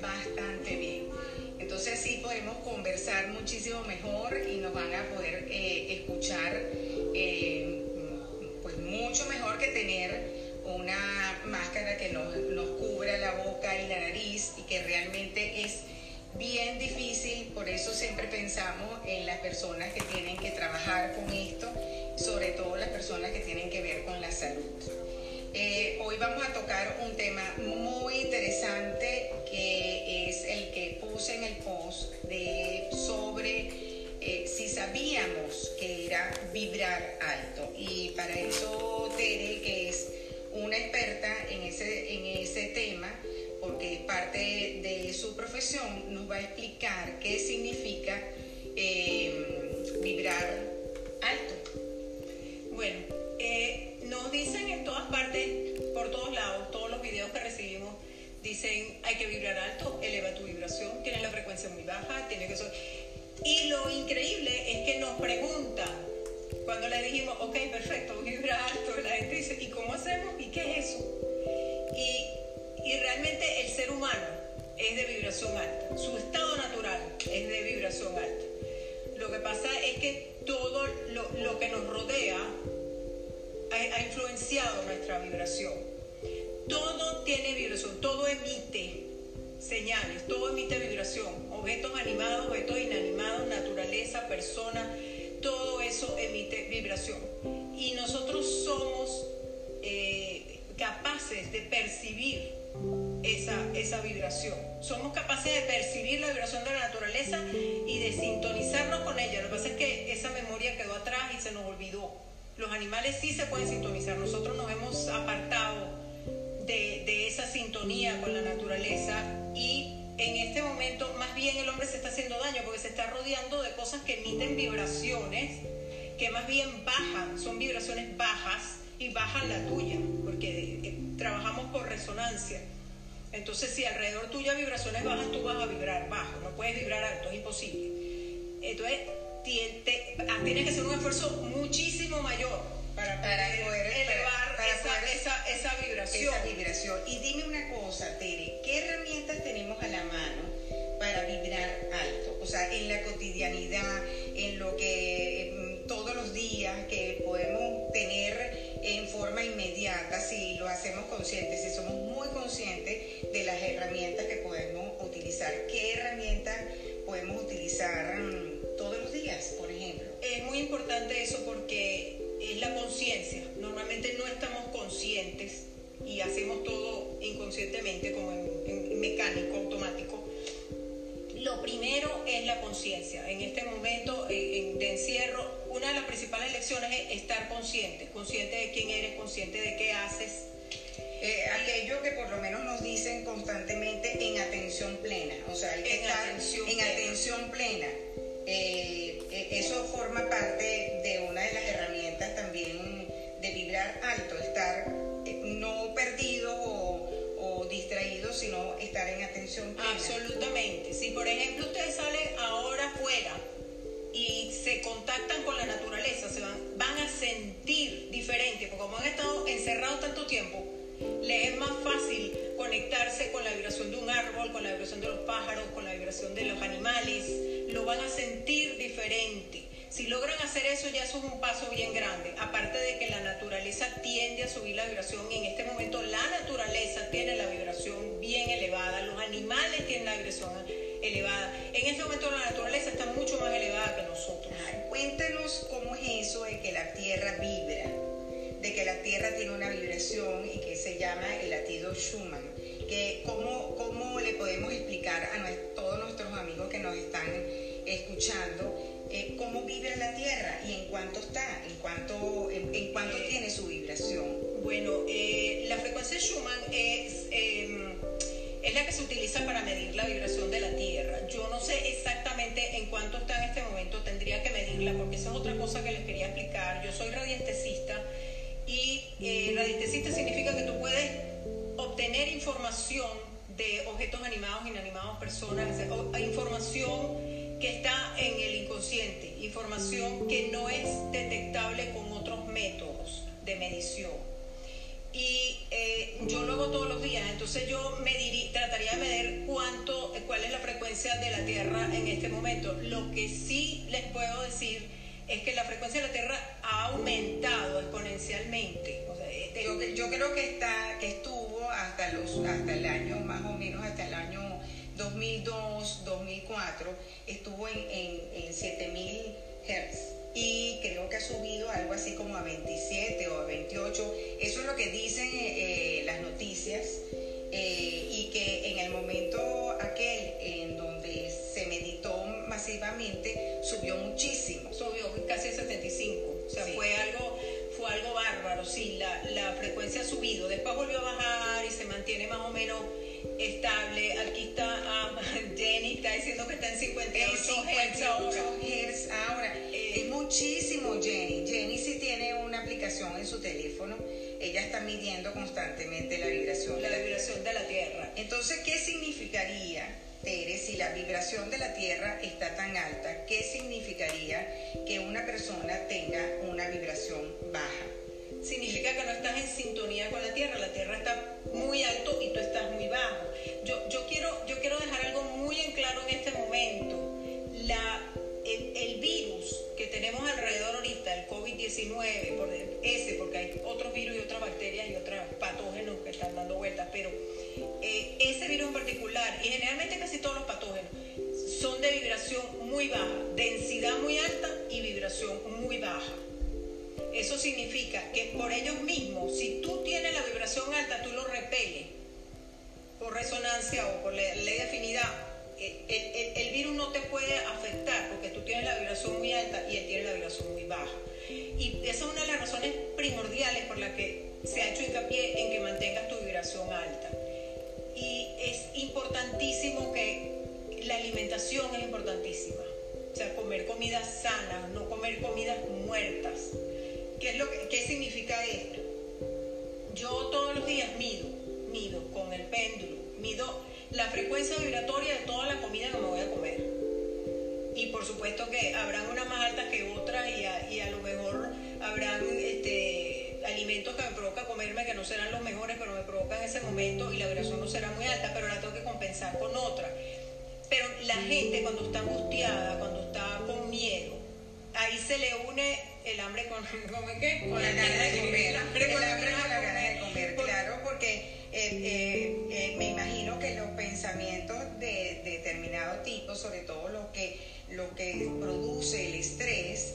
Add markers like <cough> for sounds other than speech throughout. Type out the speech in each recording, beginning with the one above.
bastante bien. Entonces sí podemos conversar muchísimo mejor y nos van a poder eh, escuchar eh, pues mucho mejor que tener una máscara que nos, nos cubra la boca y la nariz y que realmente es bien difícil, por eso siempre pensamos en las personas que tienen que trabajar con esto, sobre todo las personas que tienen que ver con la salud. Eh, hoy vamos a tocar un tema muy interesante que en el post de sobre eh, si sabíamos que era vibrar alto. Y para eso Tere, que es una experta en ese, en ese tema, porque es parte de su profesión, nos va a explicar qué significa eh, vibrar alto. Bueno, eh, nos dicen en todas partes, por todos lados, todos los videos que recibimos, dicen hay que vibrar alto, eleva tu vibración, tienes la frecuencia muy baja, tienes que... Y lo increíble es que nos preguntan, cuando le dijimos, ok, perfecto, vibra alto, la gente dice, ¿y cómo hacemos? ¿Y qué es eso? Y, y realmente el ser humano es de vibración alta, su estado natural es de vibración alta. Lo que pasa es que todo lo, lo que nos rodea ha, influenciado nuestra vibración. Todo tiene vibración, todo emite señales, todo emite vibración. Objetos animados, objetos inanimados, naturaleza, persona, todo eso emite vibración. Y nosotros somos eh, capaces de percibir esa, esa vibración. Somos capaces de percibir la vibración de la naturaleza y de sintonizarnos con ella. Lo que pasa es que esa memoria quedó atrás y se nos olvidó. Los animales sí se pueden sintonizar. Nosotros nos hemos apartado de, esa sintonía con la naturaleza y en este momento más bien el hombre se está haciendo daño porque se está rodeando de cosas que emiten vibraciones que más bien bajan, son vibraciones bajas y bajan la tuya, porque eh, trabajamos por resonancia. Entonces, si alrededor tuya vibraciones bajas, tú vas a vibrar bajo, no puedes vibrar alto, es imposible. Entonces, Ah, tiene que ser un esfuerzo muchísimo mayor para, poder, elevar esa, esa, vibración. esa, vibración. Y dime una cosa, Tere, ¿qué herramientas tenemos a la mano para vibrar alto? O sea, en la cotidianidad, en lo que todos los días que podemos tener en forma inmediata, si lo hacemos conscientes, si somos muy conscientes de las herramientas que podemos utilizar. ¿Qué herramientas podemos utilizar? Mm, todos los días, por ejemplo. Es muy importante eso porque es la conciencia. Normalmente no estamos conscientes y hacemos todo inconscientemente, como en, mecánico, automático. Lo primero es la conciencia. En este momento de encierro, una de las principales lecciones es estar consciente, consciente de quién eres, consciente de qué haces. Eh, aquello que por lo menos nos dicen constantemente en atención plena, o sea, el en atención en atención plena eh, eso forma parte de una de las herramientas también de vibrar alto, estar eh, no perdido o, distraído, sino estar en atención plena. Absolutamente. Si por ejemplo ustedes salen ahora afuera y se contactan con la naturaleza, se van, van a sentir diferente, porque como han estado encerrados tanto tiempo, les es más fácil conectarse con la vibración de un árbol, con la vibración de los pájaros, con la vibración de los animales, lo van a sentir diferente. Si logran hacer eso, ya eso es un paso bien grande. Aparte de que la naturaleza tiende a subir la vibración y en este momento la naturaleza tiene la vibración bien elevada, los animales tienen la vibración elevada. En este momento la naturaleza está mucho más elevada que nosotros. cuéntanos cómo es eso de que la Tierra vibra, de que la Tierra tiene una vibración y que se llama el latido Schumann. Que, ¿cómo, ¿Cómo le podemos explicar a todos nuestros amigos que nos están escuchando eh, cómo vibra la Tierra y en cuánto está, en cuánto, en, cuánto eh, tiene su vibración. Bueno, eh, la frecuencia Schumann es, em, es la que se utiliza para medir la vibración de la Tierra. Yo no sé exactamente en cuánto está en este momento, tendría que medirla porque esa es otra cosa que les quería explicar. Yo soy radiestesista y radiestesista significa que tú puedes obtener información de objetos animados, inanimados, personas, información que está en el inconsciente, información que no es detectable con otros métodos de medición. y eh, yo lo hago todos los días, entonces yo trataría de medir cuánto, cuál es la frecuencia de la Tierra en este momento. Lo que sí les puedo decir es que la frecuencia de la Tierra ha aumentado exponencialmente. Este, yo, creo que está, que estuvo hasta los, hasta el año más o menos hasta el año 2002, 2004, estuvo en, en, en 7000 Hz y creo que ha subido algo así como a 27 o a 28. Eso es lo que dicen eh, eh, las noticias eh, y que en el momento aquel en donde se meditó masivamente subió muchísimo. Subió casi a 75. O sea, fue algo fue algo bárbaro, sí, la, la frecuencia ha subido, después volvió a bajar y se mantiene más o menos estable. Aquí está ah, <laughs> Jenny, está diciendo que está en 58, 58 Hz ahora. es muchísimo Jenny. Jenny sí tiene una aplicación en su teléfono. Ella está midiendo constantemente la vibración. La, vibración de la Tierra. Entonces, ¿qué significaría, Tere, si la vibración de la Tierra está tan alta? ¿Qué significaría que una persona tenga una vibración baja? significa que no estás en sintonía con la Tierra. La Tierra está muy alto y tú estás muy bajo. Yo, yo, quiero, yo quiero dejar algo muy en claro en este momento. La, el, virus que tenemos alrededor ahorita, el COVID-19, por ese, porque hay otros virus y otras bacterias y otros patógenos que están dando vueltas, pero eh, ese virus en particular, y generalmente casi todos los patógenos, son de vibración muy baja, densidad muy alta y vibración muy baja. Eso significa que por ellos mismos, si tú tienes la vibración alta, tú lo repeles por resonancia o por ley de afinidad. El, virus no te puede afectar porque tú tienes la vibración muy alta y él tiene la vibración muy baja. Y esa es una de las razones primordiales por las que se ha hecho hincapié en que mantengas tu vibración alta. Y es importantísimo que la alimentación es importantísima. O sea, comer comidas sanas, no comer comidas muertas. ¿Qué, es lo ¿Qué significa esto? Yo todos los días mido, mido con el péndulo, mido la frecuencia vibratoria de toda la comida que me voy a comer. Y por supuesto que habrán unas más altas que otras y a, y a lo mejor habrán este, alimentos que me provoca comerme que no serán los mejores, pero me provocan en ese momento y la vibración no será muy alta, pero la tengo que compensar con otra. Pero la gente cuando está angustiada, cuando está con miedo, ahí se le une el hambre con, <laughs> qué? con la gana de comer. El hambre con, la gana de comer, claro, porque eh, eh, eh, me imagino que los pensamientos de, determinado tipo, sobre todo lo que, lo que produce el estrés,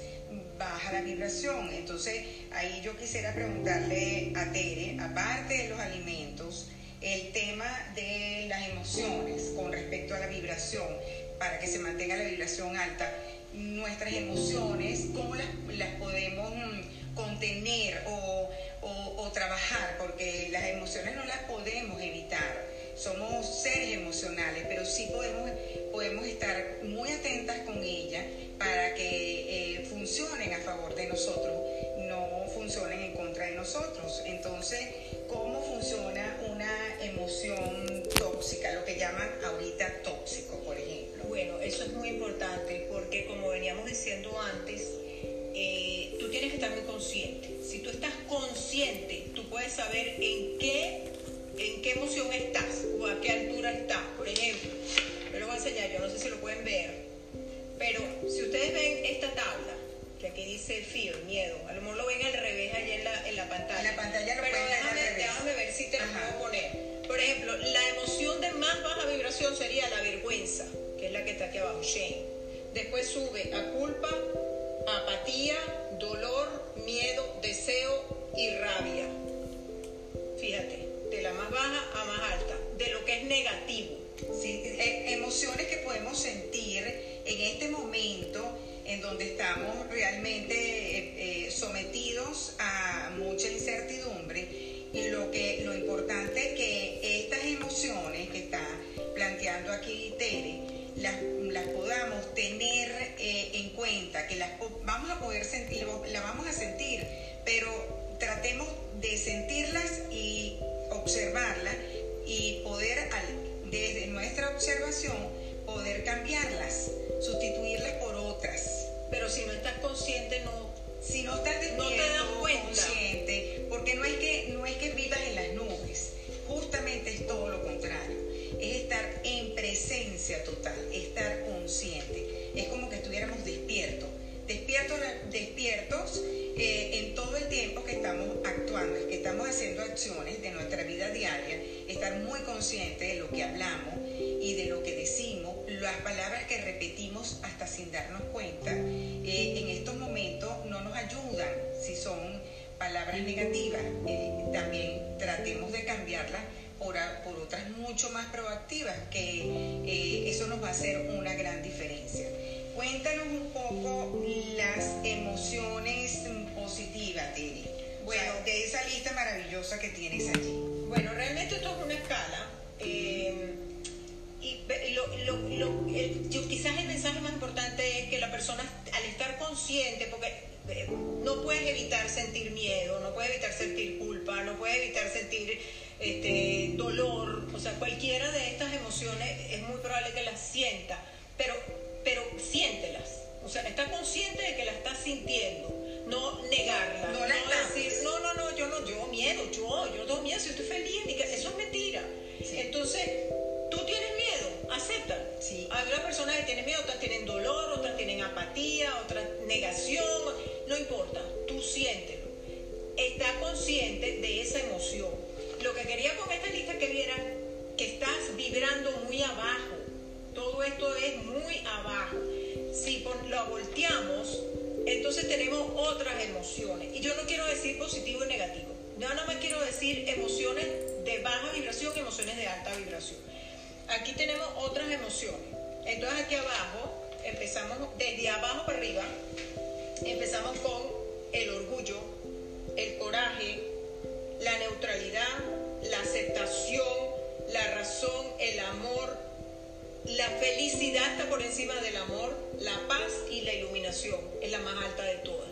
baja la vibración. Entonces, ahí yo quisiera preguntarle a Tere, aparte de los alimentos, el tema de las emociones con respecto a la vibración, para que se mantenga la vibración alta nuestras emociones, cómo las, podemos mm, contener o, trabajar, porque las emociones no las podemos evitar. Somos seres emocionales, pero sí podemos, podemos estar muy atentas con ellas para que eh, funcionen a favor de nosotros, no funcionen en contra de nosotros. Entonces, ¿cómo funciona una emoción tóxica, lo que llaman ahorita tóxico, por ejemplo? Bueno, eso es muy importante porque como veníamos diciendo antes, eh, tú tienes que estar muy consciente. Si tú estás consciente, tú puedes saber en qué, en qué emoción estás o a qué altura estás. Por ejemplo, yo lo voy a enseñar, yo no sé si lo pueden ver, pero si ustedes ven esta tabla, que aquí dice fear, miedo, a lo mejor lo ven al revés allá en la, en la pantalla. En la pantalla lo pero déjame, déjame ver si te lo puedo poner. Por ejemplo, la emoción de más baja vibración sería la vergüenza es la que está aquí abajo, shame. Después sube a culpa, apatía, dolor, vamos a poder sentir, las vamos a sentir, pero tratemos de sentirlas y observarlas y poder, desde nuestra observación, poder cambiarlas, sustituirlas por otras. Pero si no estás consciente, no, si no estás no te das cuenta. consciente, porque no es que no es que todo lo contrario. Es estar en presencia total, estar consciente. Es como que estuviéramos despiertos. Despiertos, despiertos eh, en todo el tiempo que estamos actuando, que estamos haciendo acciones de nuestra vida diaria, estar muy consciente de lo que hablamos y de lo que decimos, las palabras que repetimos hasta sin darnos cuenta, eh, en estos momentos no nos ayudan si son palabras negativas. Eh, también tratemos de cambiarlas por, por, otras mucho más proactivas, que eso nos va a hacer una gran diferencia. Cuéntanos un poco las emociones positivas, Tini. Bueno, de esa lista maravillosa que tienes allí. Bueno, realmente esto es una escala. Eh, y lo, quizás el mensaje más importante es que la persona, al estar consciente, porque eh, no puedes evitar sentir miedo, no puedes evitar sentir culpa, no puedes evitar sentir este, dolor, o sea, cualquiera de estas emociones es muy probable que las sienta, pero pero siéntelas. O sea, está consciente de que la estás sintiendo, no negarla. No, la no decir, no, no, no, yo no, yo miedo, yo, yo no tengo miedo, si estoy feliz, eso es mentira. Entonces, tú tienes miedo, acepta. Sí. Hay una persona que tiene miedo, otras tienen dolor, otras tienen apatía, otras negación, no importa, tú siéntelo. Está consciente de esa emoción. Lo que quería con esta lista que viera que estás vibrando muy abajo lo volteamos, entonces tenemos otras emociones. Y yo no quiero decir positivo y negativo. Yo no me quiero decir emociones de baja vibración, emociones de alta vibración. Aquí tenemos otras emociones. Entonces aquí abajo, empezamos desde abajo para arriba, empezamos con el orgullo, el coraje, la neutralidad, la aceptación, la razón, el amor, la felicidad está por encima del amor, la paz y la iluminación es la más alta de todas.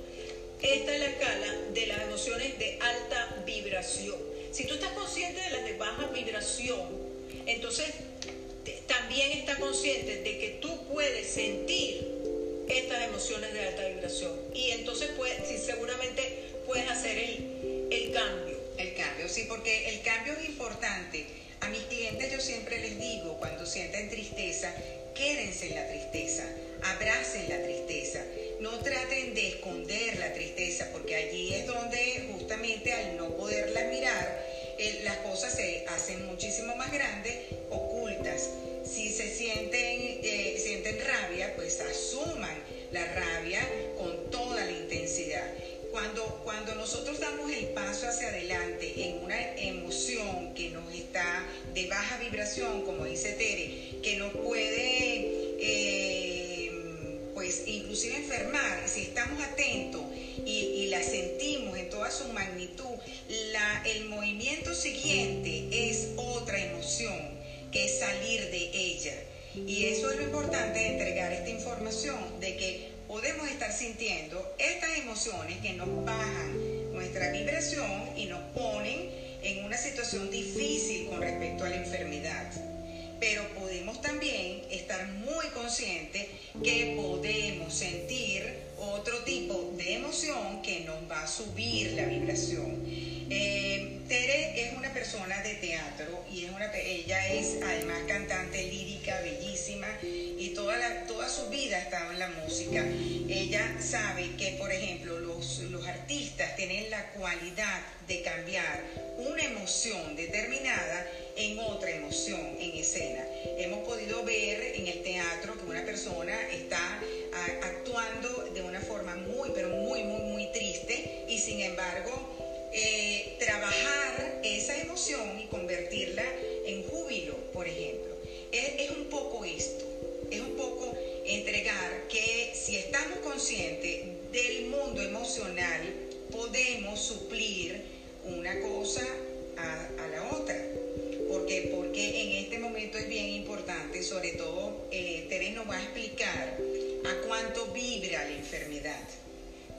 Esta es la escala de las emociones de alta vibración. Si tú estás consciente de las de baja vibración, entonces también estás consciente de que tú puedes sentir estas emociones de alta vibración. Y entonces puedes, sí, seguramente puedes hacer el, el cambio. El cambio, sí, porque el cambio es importante a mis clientes yo siempre les digo, cuando sienten tristeza, quédense en la tristeza, abracen la tristeza, no traten de esconder la tristeza, porque allí es donde justamente al no poderla mirar, eh, las cosas se hacen muchísimo más grandes, ocultas. Si se sienten, eh, sienten rabia, pues asuman la rabia con toda la intensidad cuando, cuando nosotros damos el paso hacia adelante en una emoción que nos está de baja vibración, como dice Tere, que nos puede, eh, pues inclusive enfermar, si estamos atentos y, la sentimos en toda su magnitud, la, el movimiento siguiente es otra emoción, que es salir de ella. Y eso es lo importante de entregar esta información, de que podemos estar sintiendo estas emociones que nos bajan nuestra vibración y nos ponen en una situación difícil con respecto a la enfermedad. Pero podemos también estar muy conscientes que podemos sentir otro tipo de emoción que nos va a subir la vibración. Eh, Tere es una persona de teatro y es una, ella es además cantante lírica, bellísima y toda, la, toda su vida ha estado en la música. Ella sabe que, por ejemplo, los, los artistas tienen la cualidad de cambiar una emoción determinada en otra emoción en escena. Hemos podido ver en el teatro que una persona está actuando de una forma muy, pero muy, muy, muy triste y sin embargo eh, trabajar esa emoción y convertirla en júbilo, por ejemplo. Es, un poco esto, es un poco entregar que si estamos conscientes del mundo emocional, podemos suplir una cosa a, la otra. Porque, porque en este momento es bien importante, sobre todo eh, nos va a explicar a cuánto vibra la enfermedad.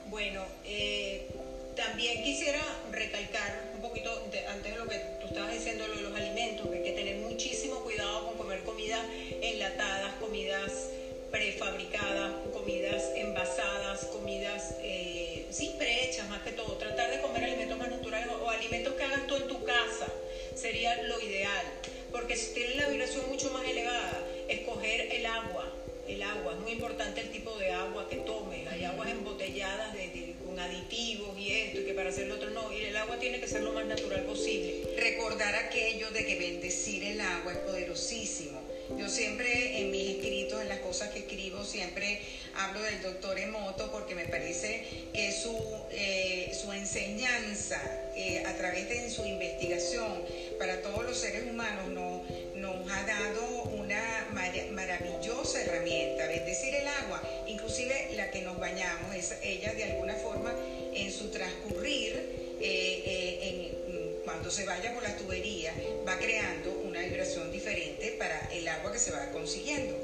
Bueno, eh, también quisiera recalcar un poquito antes de lo que tú estabas diciendo, lo de los alimentos, que hay que tener muchísimo cuidado con comer comidas enlatadas, comidas prefabricadas, comidas envasadas, comidas eh, sí prehechas más que todo. Tratar de comer alimentos más naturales o, alimentos que hagas tú en tu casa sería lo ideal. porque si tienen la vibración mucho más elevada, escoger el agua, el agua, es muy importante el tipo de agua que tomes, hay aguas embotelladas de, con aditivos y esto, y que para hacer lo otro no, y el agua tiene que ser lo más natural posible. Recordar aquello de que bendecir el agua es poderosísimo. Yo siempre en mis escritos, en las cosas que escribo, siempre hablo del doctor Emoto porque me parece que su, eh, su enseñanza eh, a través de su investigación para todos los seres humanos no, nos ha dado una maravillosa herramienta, bendecir el agua, inclusive la que nos bañamos, es ella de alguna forma en su transcurrir, eh, cuando se vaya por la tubería, va creando una vibración diferente para el agua que se va consiguiendo.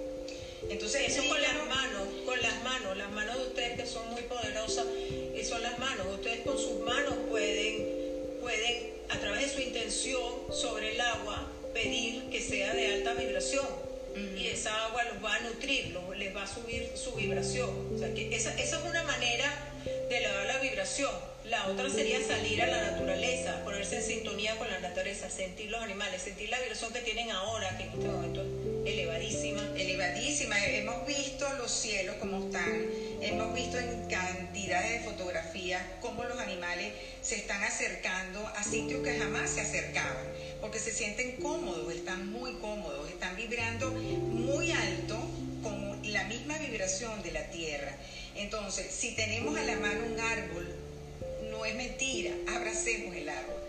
Entonces, eso con las manos, con las manos, las manos de ustedes que son muy poderosas, son las manos. Ustedes con sus manos pueden, pueden, a través de su intención sobre el agua, pedir que sea de alta vibración. Y esa agua los va a nutrir, les va a subir su vibración. O sea, que esa, esa es una manera de elevar la vibración. La otra sería salir a la naturaleza, ponerse en sintonía con la naturaleza, sentir los animales, sentir la vibración que tienen ahora, que en este momento elevadísima. Elevadísima. Hemos visto los cielos como están, hemos visto en cantidades de fotografías cómo los animales se están acercando a sitios que jamás se acercaban, porque se sienten cómodos, están muy cómodos, están vibrando muy alto con la misma vibración de la tierra. Entonces, si tenemos a la mano un árbol, no es mentira, abracemos el árbol.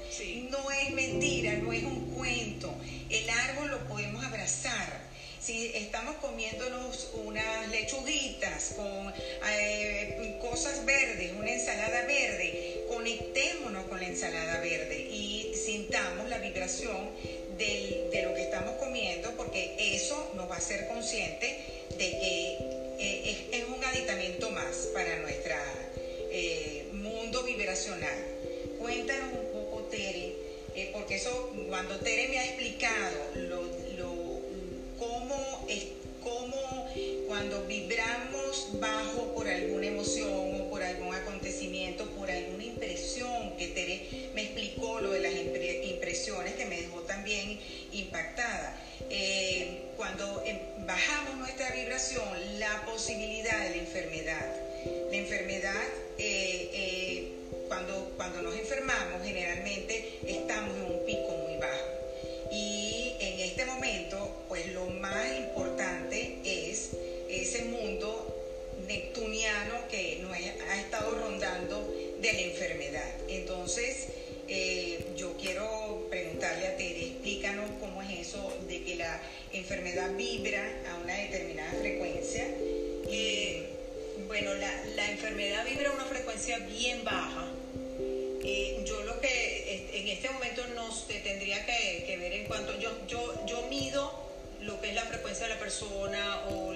No es mentira, no es un cuento. El árbol lo podemos abrazar. Si estamos comiéndonos unas lechuguitas con eh, cosas verdes, una ensalada verde, conectémonos con la ensalada verde y sintamos la vibración de lo que estamos comiendo porque eso nos va a hacer consciente de que eh, es, un aditamiento más para nuestro eh, mundo vibracional. Cuéntanos un poco, Tere, porque eso, cuando Tere me ha explicado lo, cómo, cómo cuando vibramos bajo por alguna emoción o por algún acontecimiento, por alguna impresión, que Tere me explicó lo de las impresiones que me dejó también impactada. Eh, cuando em, bajamos nuestra vibración, la posibilidad de la enfermedad. La enfermedad eh, cuando, cuando nos enfermamos generalmente estamos en un pico muy bajo. Y este momento, pues lo más importante es ese mundo neptuniano que nos ha estado rondando de la enfermedad. Entonces, eh, yo quiero preguntarle a Tere, explícanos cómo es eso de que la enfermedad vibra a una determinada frecuencia. Eh, bueno, la, la enfermedad vibra a una frecuencia bien baja eh, yo lo que en este momento nos tendría que, ver en cuanto yo, yo, yo mido lo que es la frecuencia de la persona o,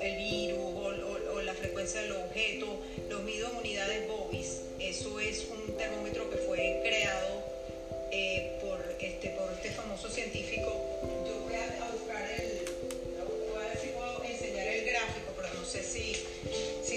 el virus o, la frecuencia del objeto, los mido en unidades Bobis. Eso es un termómetro que fue creado eh, por, este, por este famoso científico. Yo voy a, buscar el, voy a ver el gráfico, pero no sé si,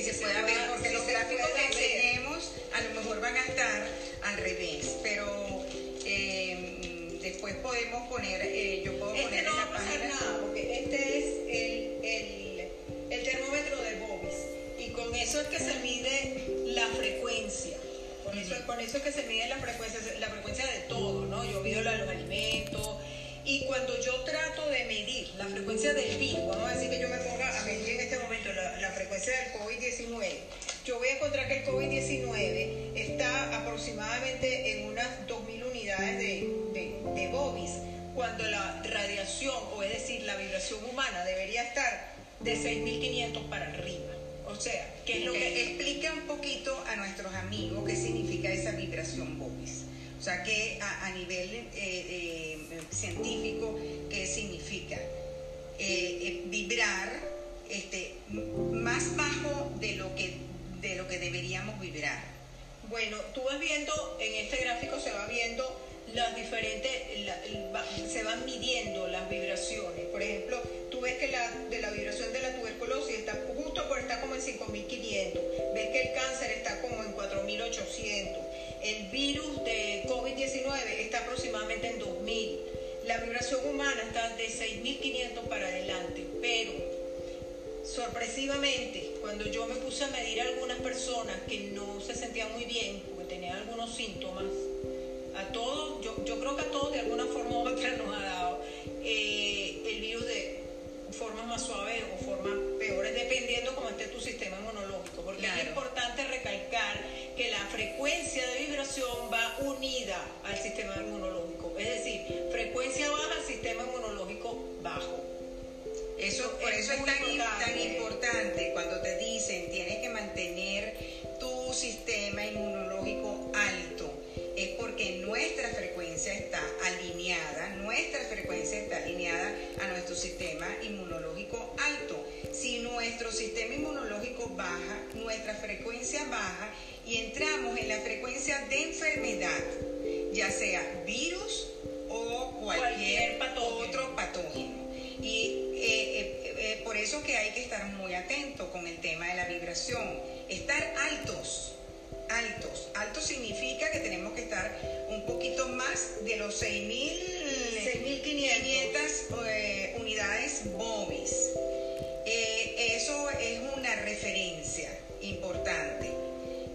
se, puede ver, porque los gráficos que enseñemos a lo mejor van a estar al revés, pero eh, después podemos poner, eh, yo puedo este poner no en la va a pasar nada, porque este es el, el, el termómetro de Bobis y con eso es que se mide la frecuencia. Con, eso, con eso es que se mide la frecuencia, la frecuencia de todo, ¿no? Yo mido la de los alimentos, y cuando yo trato de medir la frecuencia del virus, vamos a decir que yo me ponga a medir en este momento la, la frecuencia del COVID-19, yo voy a encontrar que el COVID-19 está aproximadamente en unas 2.000 unidades de, de, de Bobis, cuando la radiación, o es decir, la vibración humana, debería estar de 6.500 para arriba. O sea, ¿qué es lo que explica un poquito a nuestros amigos qué significa esa vibración Bobis? O sea, que a, nivel eh, eh, científico, ¿qué significa? Eh, vibrar este, más bajo de lo que de lo que deberíamos vibrar. Bueno, tú vas viendo, en este gráfico se va viendo las diferentes, se van midiendo las vibraciones. Por ejemplo, tú ves que la, de la vibración de la tuberculosis está justo por está como en 5500. Ves que el cáncer está como en 4800. El virus de COVID-19 está aproximadamente en 2000 la vibración humana está de 6.500 para adelante, pero sorpresivamente, cuando yo me puse a medir a algunas personas que no se sentían muy bien, porque tenían algunos síntomas, a todos, yo, creo que a todos de alguna forma u otra nos ha dado eh, el virus de formas más suaves o formas peores, dependiendo cómo esté tu sistema inmunológico, porque es importante recalcar que la frecuencia de vibración va unida al sistema inmunológico, es decir, frecuencia baja, sistema inmunológico bajo. Eso, por eso es tan, tan importante cuando te dicen tienes que mantener tu sistema inmunológico es porque nuestra frecuencia está alineada, nuestra frecuencia está alineada a nuestro sistema inmunológico alto. Si nuestro sistema inmunológico baja, nuestra frecuencia baja y entramos en la frecuencia de enfermedad, ya sea virus o cualquier, otro patógeno. Y eh, eh, eh, por eso que hay que estar muy atento con el tema de la vibración, estar altos altos. Alto significa que tenemos que estar un poquito más de los 6.500 eh, unidades BOBIS. Eh, eso es una referencia importante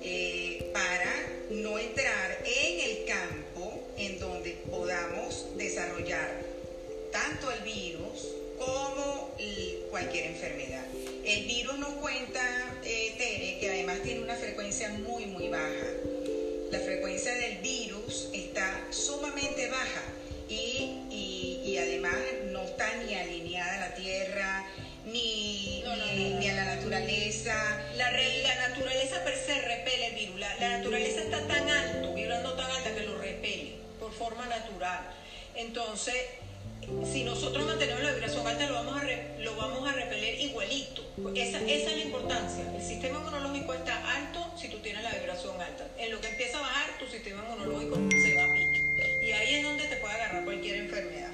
eh, para no entrar en el campo en donde podamos desarrollar tanto el virus cualquier enfermedad. El virus nos cuenta, eh, Tere, que además tiene una frecuencia muy, muy baja. La frecuencia del virus está sumamente baja y, y, además no está ni alineada a la Tierra, ni, ni, a la naturaleza. La, la, naturaleza per se repele el virus. La, la naturaleza está tan alto, vibrando tan alta que lo repele por forma natural. Entonces, si nosotros mantenemos la vibración alta, lo vamos a, lo vamos a repeler igualito. Esa, esa, es la importancia. El sistema inmunológico está alto si tú tienes la vibración alta. En lo que empieza a bajar, tu sistema inmunológico se va a pique. Y ahí es donde te puede agarrar cualquier enfermedad.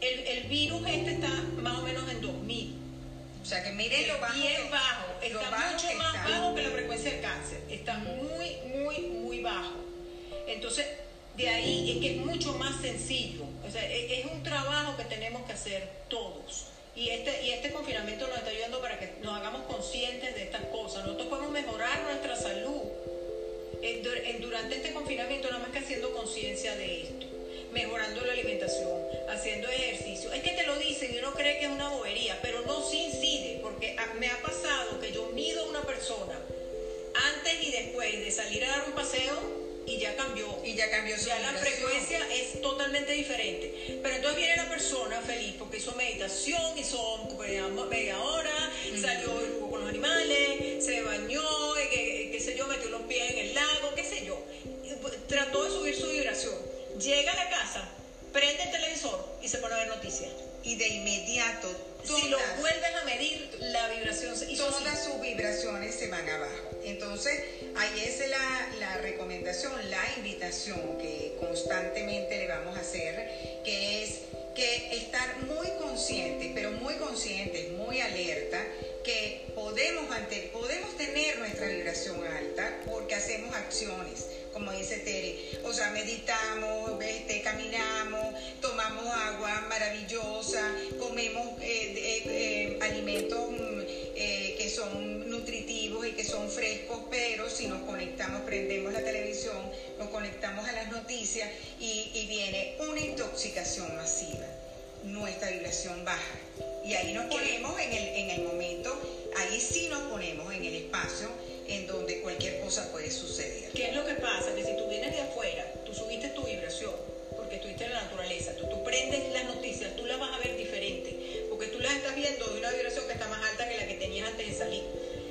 El, el virus este está más o menos en 2000. O sea que miren lo bajo. Bien bajo. Está mucho más bajo que la frecuencia del cáncer. Está muy, muy, muy bajo. Entonces, de ahí es que es mucho más sencillo. O sea, e, es un trabajo que tenemos que hacer todos. Y este, y este confinamiento nos está ayudando para que nos hagamos conscientes de estas cosas. Nosotros podemos mejorar nuestra salud durante este confinamiento, nada más que haciendo conciencia de esto. Mejorando la alimentación, haciendo ejercicio. Es que te lo dicen y uno cree que es una bobería, pero no sí incide, porque me ha pasado que yo mido a una persona antes y después de salir a dar un paseo y ya cambió. Y ya cambió su Ya la frecuencia es totalmente diferente. Pero entonces viene la persona feliz porque hizo meditación, hizo media hora, salió y jugó con los animales, se bañó, eh, qué, qué sé yo, metió los pies en el lago, qué sé yo. Trató de subir su vibración. Llega a la casa, prende el televisor y se pone a ver noticias. Y de inmediato si lo vuelves a medir, la vibración y todas sus vibraciones se van abajo. Entonces, ahí es la, la, recomendación, la invitación que constantemente le vamos a hacer, que es que estar muy consciente, pero muy consciente, muy alerta, que podemos, mantener, podemos tener nuestra vibración alta porque hacemos acciones como dice Tere. O sea, meditamos, este, caminamos, tomamos agua maravillosa, comemos eh, eh, eh, alimentos mm, que son nutritivos y que son frescos, pero si nos conectamos, prendemos la televisión, nos conectamos a las noticias y, y viene una intoxicación masiva. Nuestra vibración baja. Y ahí nos ponemos en el, en el momento, ahí sí nos ponemos en el espacio en donde cualquier cosa puede suceder. ¿Qué es lo que pasa? Que si tú vienes de afuera, tú subiste tu vibración, porque estuviste en la naturaleza, tú, tú prendes las noticias, tú las vas a ver diferente, porque tú las estás viendo de una vibración que está más alta que la que tenías antes de salir.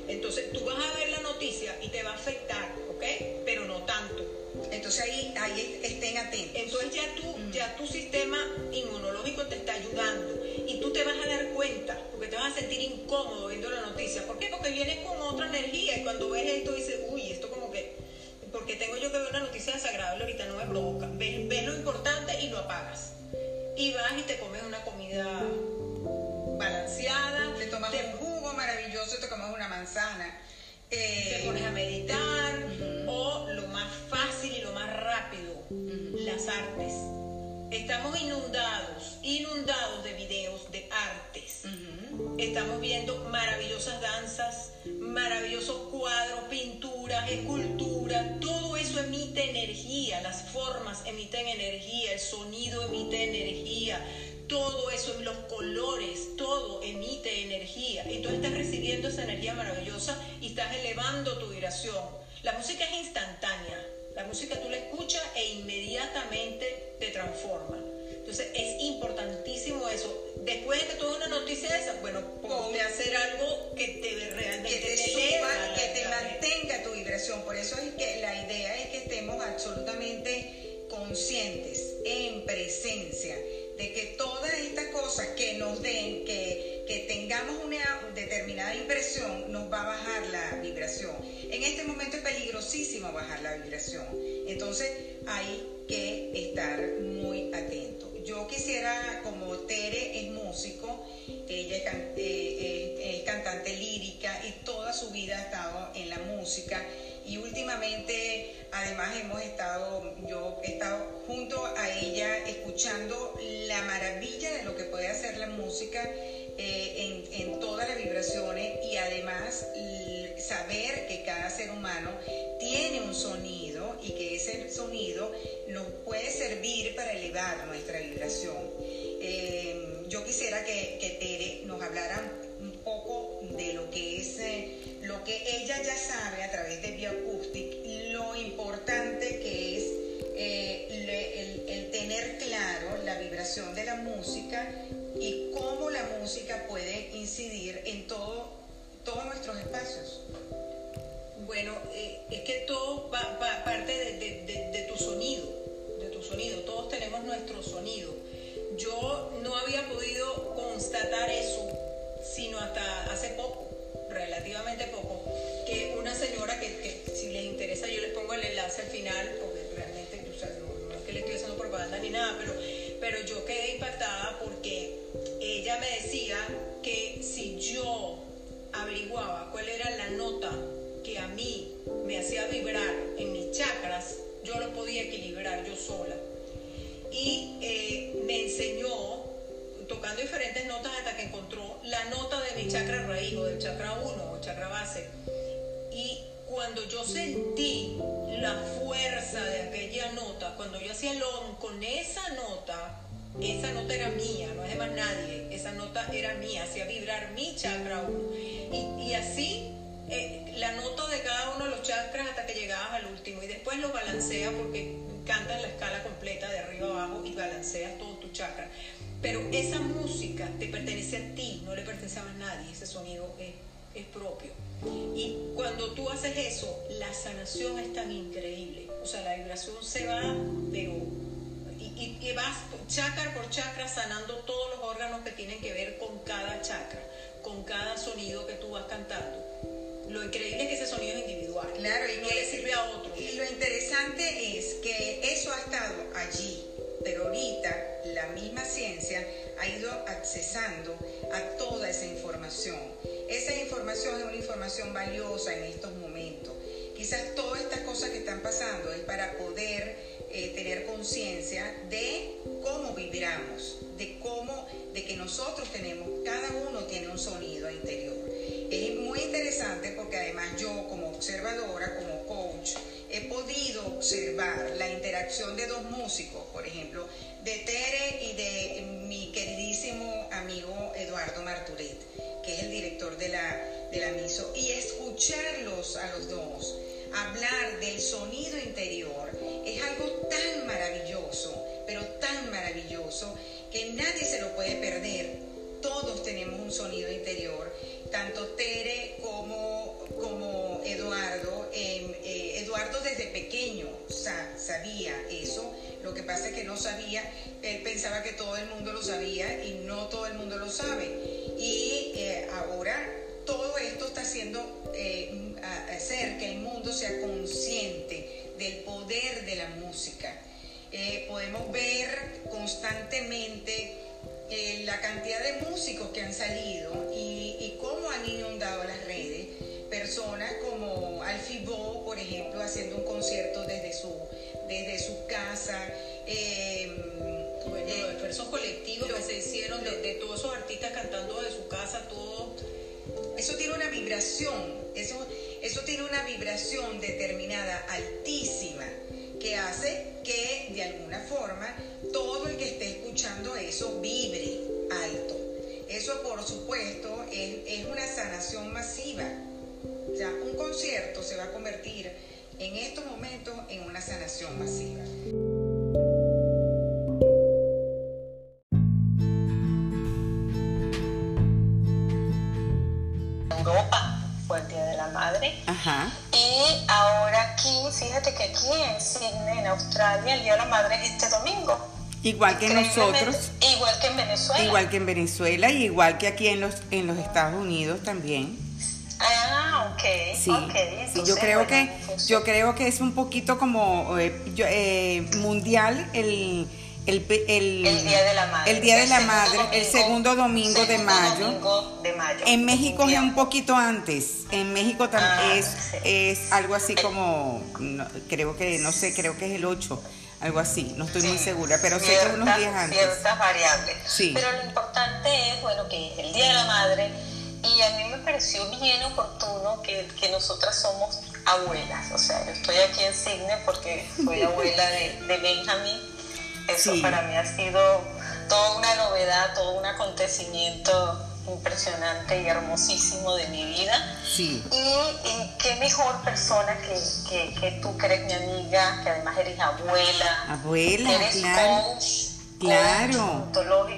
Entonces tú vas a ver la noticia y te va a afectar, ¿ok? Pero no tanto. Entonces ahí, ahí estén atentos. Entonces ya, tú, ya tu sistema inmunológico te está ayudando y tú te vas a dar cuenta, porque te vas a sentir incómodo viendo la noticia. ¿Por qué? Porque vienes con otra energía y cuando ves esto dices, uy, esto porque tengo yo que ver una noticia desagradable ahorita, no me provoca. Ves, ves lo importante y lo apagas. Y vas y te comes una comida balanceada. Te tomas un jugo maravilloso, te comes una manzana. te pones a meditar o lo más fácil y lo más rápido, las artes estamos inundados, inundados de videos de artes. Estamos viendo maravillosas danzas, maravillosos cuadros, pinturas, esculturas, todo eso emite energía, las formas emiten energía, el sonido emite energía, todo eso, los colores, todo emite energía. Y tú estás recibiendo esa energía maravillosa y estás elevando tu vibración. La música es instantánea. La música tú la escuchas e inmediatamente te transforma. Entonces es importantísimo eso. Después de que tú una noticia esa, bueno, ponte a hacer algo que te realmente que te, suba, que te mantenga tu vibración. Por eso es que la idea es que estemos absolutamente conscientes, en presencia de que todas estas cosas que nos den, que, que tengamos una determinada impresión, nos va a bajar la vibración. En este bajar la vibración. Entonces hay que estar muy atento. Yo quisiera, como Tere es músico, ella es, eh, eh, es cantante lírica y toda su vida ha estado en la música y últimamente además hemos estado, yo he estado junto a ella escuchando la maravilla de lo que puede hacer la música eh, en, en, todas las vibraciones y además saber que cada ser humano tiene un sonido y que ese sonido nos puede servir para elevar nuestra vibración. Eh, yo quisiera que, que Tere nos hablara un poco de lo que es eh, lo que ella ya sabe a través de Bioacoustic, lo importante que es eh, el, tener claro la vibración de la música y cómo la música puede incidir en todo, todos nuestros espacios. Bueno, eh, es que todo va, parte de tu sonido, de tu sonido, todos tenemos nuestro sonido. Yo no había podido constatar eso sino hasta hace poco, relativamente poco, que una señora que, si les interesa yo les pongo el enlace al final, porque realmente no, es que le estoy haciendo propaganda ni nada, pero, pero yo quedé impactada porque ella me decía que si yo averiguaba cuál era la nota que a mí me hacía vibrar en mis chakras, yo lo podía equilibrar yo sola. Y eh, me enseñó tocando diferentes notas hasta que encontró la nota de mi chakra raíz o del chakra 1 o chakra base. Y cuando yo sentí la fuerza de aquella nota, cuando yo hacía el on con esa nota, esa nota era mía, no es de más nadie, esa nota era mía, hacía vibrar mi chakra 1. Y, así eh, la nota de cada uno de los chakras hasta que llegabas al último y después lo balancea porque cantas la escala completa de arriba abajo y balanceas todo tu chakra. Pero esa música te pertenece a ti, no le pertenece a nadie, ese sonido es, propio. Y cuando tú haces eso, la sanación es tan increíble. O sea, la vibración se va, pero. Y, y, vas chakra por chakra sanando todos los órganos que tienen que ver con cada chakra, con cada sonido que tú vas cantando. Lo increíble es que ese sonido es individual. Claro, y no le sirve a otro. Y lo interesante es que eso ha estado allí pero ahorita la misma ciencia ha ido accesando a toda esa información. Esa información es una información valiosa en estos momentos. Quizás todas estas cosas que están pasando es para poder eh, tener conciencia de cómo vibramos, de cómo, de que nosotros tenemos, cada uno tiene un sonido interior. Es muy interesante porque además yo como observadora, como coach, he podido observar la interacción de dos músicos, por ejemplo, de Tere y de mi queridísimo amigo Eduardo Marturet, que es el director de la, de la MISO, y escucharlos a los dos hablar del sonido interior es algo tan maravilloso, pero tan maravilloso, que nadie se lo puede perder. Todos tenemos un sonido interior, tanto Tere como, como Eduardo. Em, eh, Eduardo desde pequeño sabía eso, lo que pasa es que no sabía, él pensaba que todo el mundo lo sabía y no todo el mundo lo sabe. Y eh, ahora todo esto está haciendo eh, hacer que el mundo sea consciente del poder de la música. Eh, podemos ver constantemente eh, la cantidad de músicos que han salido y, y, cómo han inundado las redes. Personas como Alfie Bo, por ejemplo, haciendo un concierto desde su, desde su casa. Bueno, los esfuerzos colectivos que se hicieron de, de todos esos artistas cantando de su casa, todo. Eso tiene una vibración, eso, eso tiene una vibración determinada, altísima, que hace que de alguna forma todo el que esté escuchando eso vibre alto. Eso por supuesto es, es una sanación masiva. O un concierto se va a convertir en estos momentos en una sanación masiva. Europa fue el Día de la Madre. Ajá. Y ahora aquí, fíjate que aquí en Sydney, en Australia, el Día de la Madre es este domingo. Igual que nosotros, Igual que en Venezuela. igual que en Venezuela y igual que aquí en los, en los Estados Unidos también. Ah, ok. Sí, ok, sí, entonces, yo creo bueno, que yo creo que es un poquito como eh, yo- eh, mundial el el, el El Día de la Madre. el Día de la segundo Madre, el domingo- segundo domingo de mayo. domingo de mayo. En México es un poquito antes. En México también Ah, es, sí. es algo así como, no, creo que, no sé, creo que es el 8, algo así, no estoy muy segura, pero sé que unos días antes. Ciertas variables. Sí. Pero lo importante es, bueno, que es el Día de la Madre y a mí me pareció bien oportuno que, que nosotras somos abuelas. O sea, yo estoy aquí en Sydney porque soy <laughs> abuela de, de Benjamin. Eso Sí. para mí ha sido toda una novedad, todo un acontecimiento impresionante y hermosísimo de mi vida. Sí, Y, y qué mejor persona que, que, que tú, que eres mi amiga, que además eres abuela, abuela, eres claro. coach, Claro.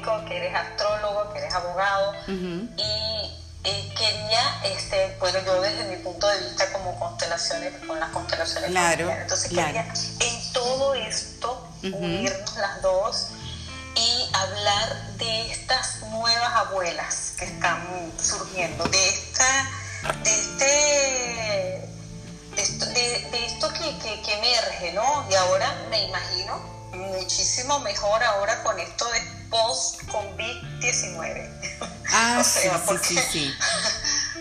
coach que eres astrólogo, que eres abogado. Ujú. Y eh, quería, este, bueno, yo desde mi punto de vista como constelaciones, con las constelaciones Claro, entonces claro. quería en todo esto Unirnos las dos y hablar de estas nuevas abuelas que están surgiendo, de esta, de este, de esto, de- de esto que, que- que emerge, ¿no? Y ahora me imagino muchísimo mejor ahora con esto de post-COVID-19. Ah, <laughs> O sí, sea, sí, porque sí, sí. <laughs>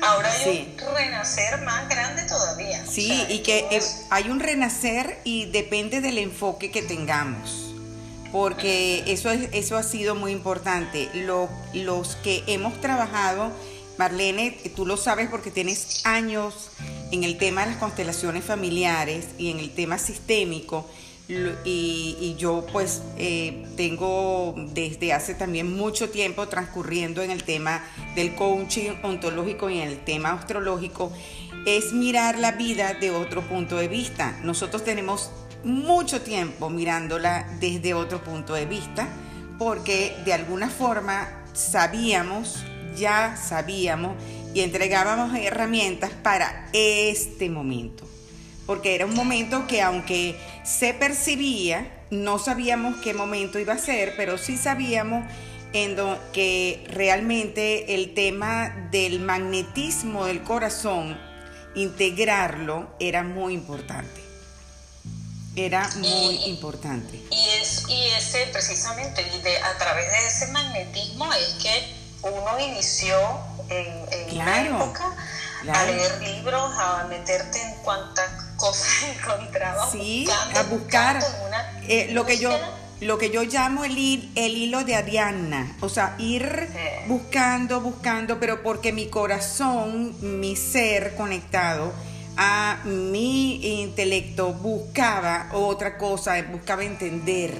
Ahora hay Sí. un renacer más grande todavía. O Sí, sea, y que es- hay un renacer y depende del enfoque que tengamos, porque eso, es, eso ha sido muy importante. Lo- los que hemos trabajado, Marlene, tú lo sabes porque tienes años en el tema de las constelaciones familiares y en el tema sistémico, y, yo pues eh, tengo desde hace también mucho tiempo transcurriendo en el tema del coaching ontológico y en el tema astrológico, es mirar la vida de otro punto de vista. Nosotros tenemos mucho tiempo mirándola desde otro punto de vista porque de alguna forma sabíamos, ya sabíamos y entregábamos herramientas para este momento porque era un momento que aunque se percibía, no sabíamos qué momento iba a ser, pero sí sabíamos en que realmente el tema del magnetismo del corazón, integrarlo, era muy importante. Era muy Y- importante. Y, es, y ese, precisamente, y de, a través de ese magnetismo es que uno inició en, en Claro, una época a leer libros, a meterte en cuantas cosas <laughs> encontrabas. Sí, buscando, a buscar una eh, lo que yo lo que yo llamo el, el hilo de Ariadna, o sea, ir Sí. buscando, buscando, pero porque mi corazón, mi ser conectado a mi intelecto buscaba otra cosa, buscaba entender.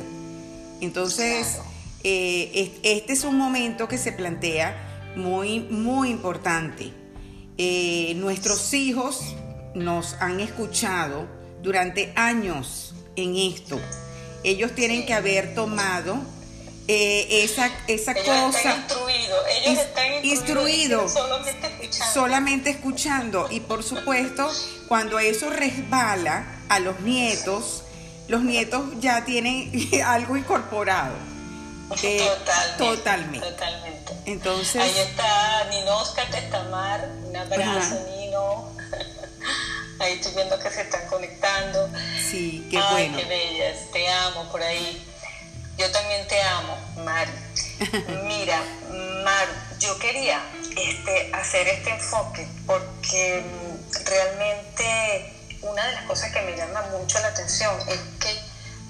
Entonces, Claro. eh, es- este es un momento que se plantea muy, muy importante. Eh, nuestros hijos nos han escuchado durante años en esto. Ellos tienen que haber tomado eh, esa, esa Ellos cosa están instruidos, ellos están instruidos. instruidos, solamente escuchando. solamente escuchando. Y por supuesto, cuando eso resbala a los nietos, los nietos ya tienen <laughs> algo incorporado. Eh, totalmente, totalmente. totalmente. Entonces, Ahí está Ninoska Testamar, un abrazo. Nino. <laughs> Ahí estoy viendo que se están conectando. sí, qué Ay, bueno. qué bellas, te amo por ahí. Yo también te amo, Mari. <laughs> Mira, Mar, yo quería este, hacer este enfoque porque realmente una de las cosas que me llama mucho la atención es que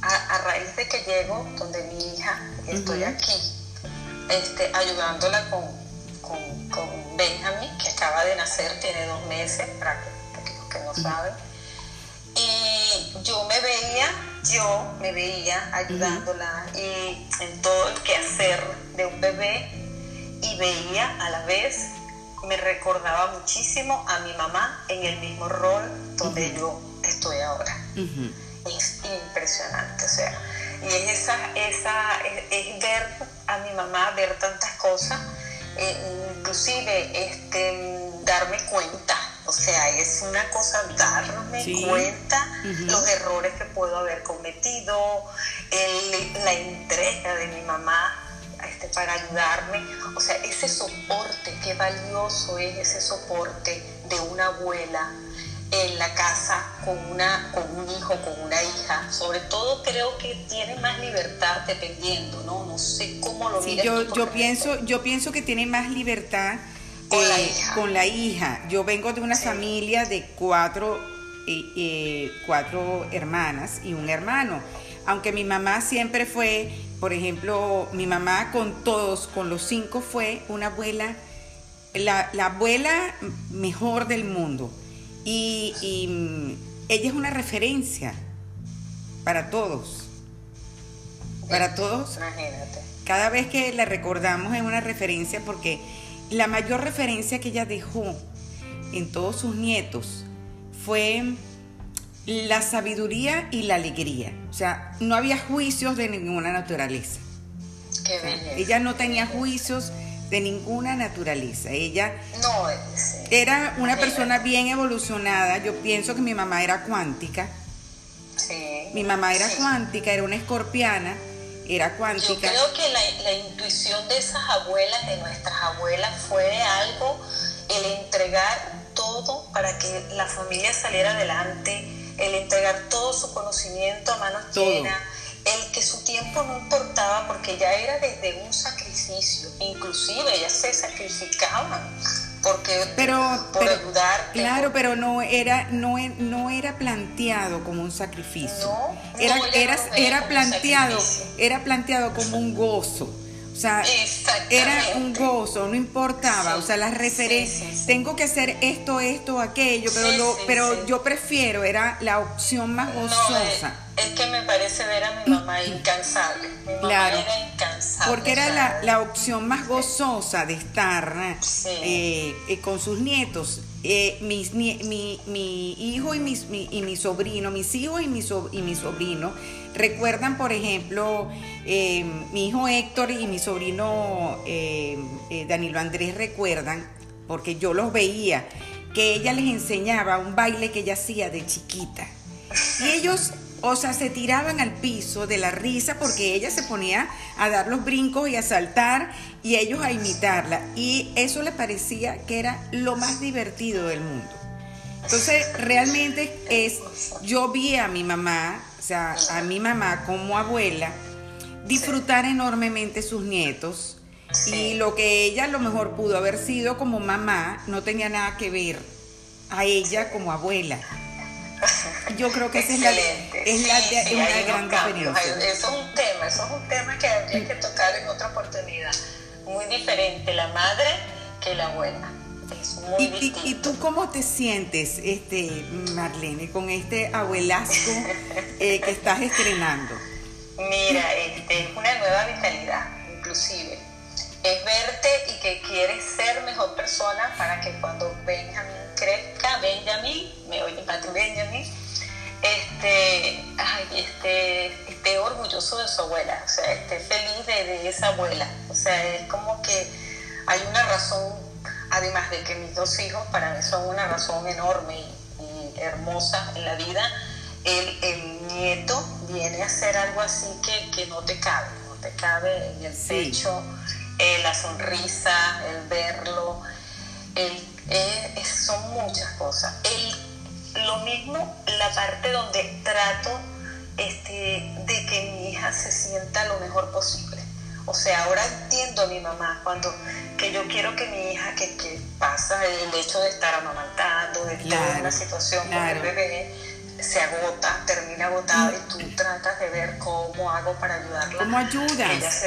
a, a raíz de que llego donde mi hija, estoy aquí, este, ayudándola con, con, con, Benjamin, que acaba de nacer, tiene dos meses, para que, que no saben. Y yo me veía, yo me veía ayudándola y en todo el quehacer de un bebé y veía a la vez, me recordaba muchísimo a mi mamá en el mismo rol donde yo estoy ahora. Es impresionante, o sea, y es esa, esa, es, ver a mi mamá, ver tantas cosas, eh, inclusive este, darme cuenta, o sea, es una cosa darme cuenta los errores que puedo haber cometido, la entrega de mi mamá este, para ayudarme. O sea, ese soporte, qué valioso es ese soporte de una abuela en la casa con, una, con un hijo, con una hija. Sobre todo creo que tiene más libertad dependiendo, ¿no? No sé cómo lo sí, yo, yo pienso, yo pienso que tiene más libertad con, la, eh, hija. con la hija. Yo vengo de una familia de cuatro, eh, eh, cuatro hermanas y un hermano. Aunque mi mamá siempre fue, por ejemplo, mi mamá con todos, con los cinco fue una abuela, la, la abuela mejor del mundo y, mm, ella es una referencia para todos. Para todos. Cada vez que la recordamos es una referencia porque la mayor referencia que ella dejó en todos sus nietos fue la sabiduría y la alegría. O sea, no había juicios de ninguna naturaleza. ella no tenía juicios de ninguna naturaleza. Ella no, era una persona bien evolucionada. Yo pienso que mi mamá era cuántica. Sí, mi mamá era cuántica, era una escorpiana, era cuántica. Yo creo que la, la, intuición de esas abuelas, de nuestras abuelas, fue algo, el entregar todo para que la familia saliera adelante, el entregar todo su conocimiento a manos llenas el que su tiempo no importaba porque ya era desde un sacrificio, inclusive ellas se sacrificaban porque pero, por ayudar. Claro, pero no era no, no era planteado como un sacrificio. No, era, era, era planteado era planteado como un gozo. O sea, era un gozo, no importaba, o sea, las referencias, tengo que hacer esto, esto, aquello, pero lo, pero yo prefiero, era la opción más gozosa. Es, que me parece ver a mi mamá incansable. Mi mamá claro, era incansable. Porque era la, la, opción más gozosa de estar eh, eh, con sus nietos. Eh, mis, mi, mi, hijo y, mis, mi, y mi sobrino, mis hijos y mi, y mi sobrino, recuerdan, por ejemplo, eh, mi hijo Héctor y mi sobrino Danilo Andrés recuerdan, porque yo los veía, que ella les enseñaba un baile que ella hacía de chiquita. Y ellos o sea, se tiraban al piso de la risa porque ella se ponía a dar los brincos y a saltar y ellos a imitarla. Y eso le parecía que era lo más divertido del mundo. Entonces, realmente es, yo vi a mi mamá, o sea, a mi mamá como abuela, disfrutar enormemente sus nietos. Y lo que ella a lo mejor pudo haber sido como mamá no tenía nada que ver a ella como abuela. <laughs> Yo creo que esa es la, es la de, una gran diferencia. Eso es un tema, eso es un tema que habría que tocar en otra oportunidad. Muy diferente la madre que la abuela. Es muy ¿Y, distinto. ¿Y, tú cómo te sientes, este, Marlene, con este abuelazgo <laughs> eh, que estás estrenando? Mira, este, es una nueva vitalidad, inclusive. Es verte y que quieres ser mejor persona para que cuando Benjamín crezca, Benjamín, me oye Pati Benjamin, este, ay, este, esté orgulloso de su abuela, o sea, esté feliz de, esa abuela. O sea, es como que hay una razón, además de que mis dos hijos para mí son una razón enorme y, hermosa en la vida, el, nieto viene a ser algo así que, no te cabe, no te cabe en el pecho, eh, la sonrisa, el verlo, el eh, son muchas cosas. El, lo mismo la parte donde trato este, de que mi hija se sienta lo mejor posible. O sea, ahora entiendo a mi mamá cuando que yo quiero que mi hija que, pasa el hecho de estar amamantando, de estar en una situación con el bebé, se agota, termina agotada y tú tratas de ver cómo hago para ayudarla. ¿Cómo ayudas?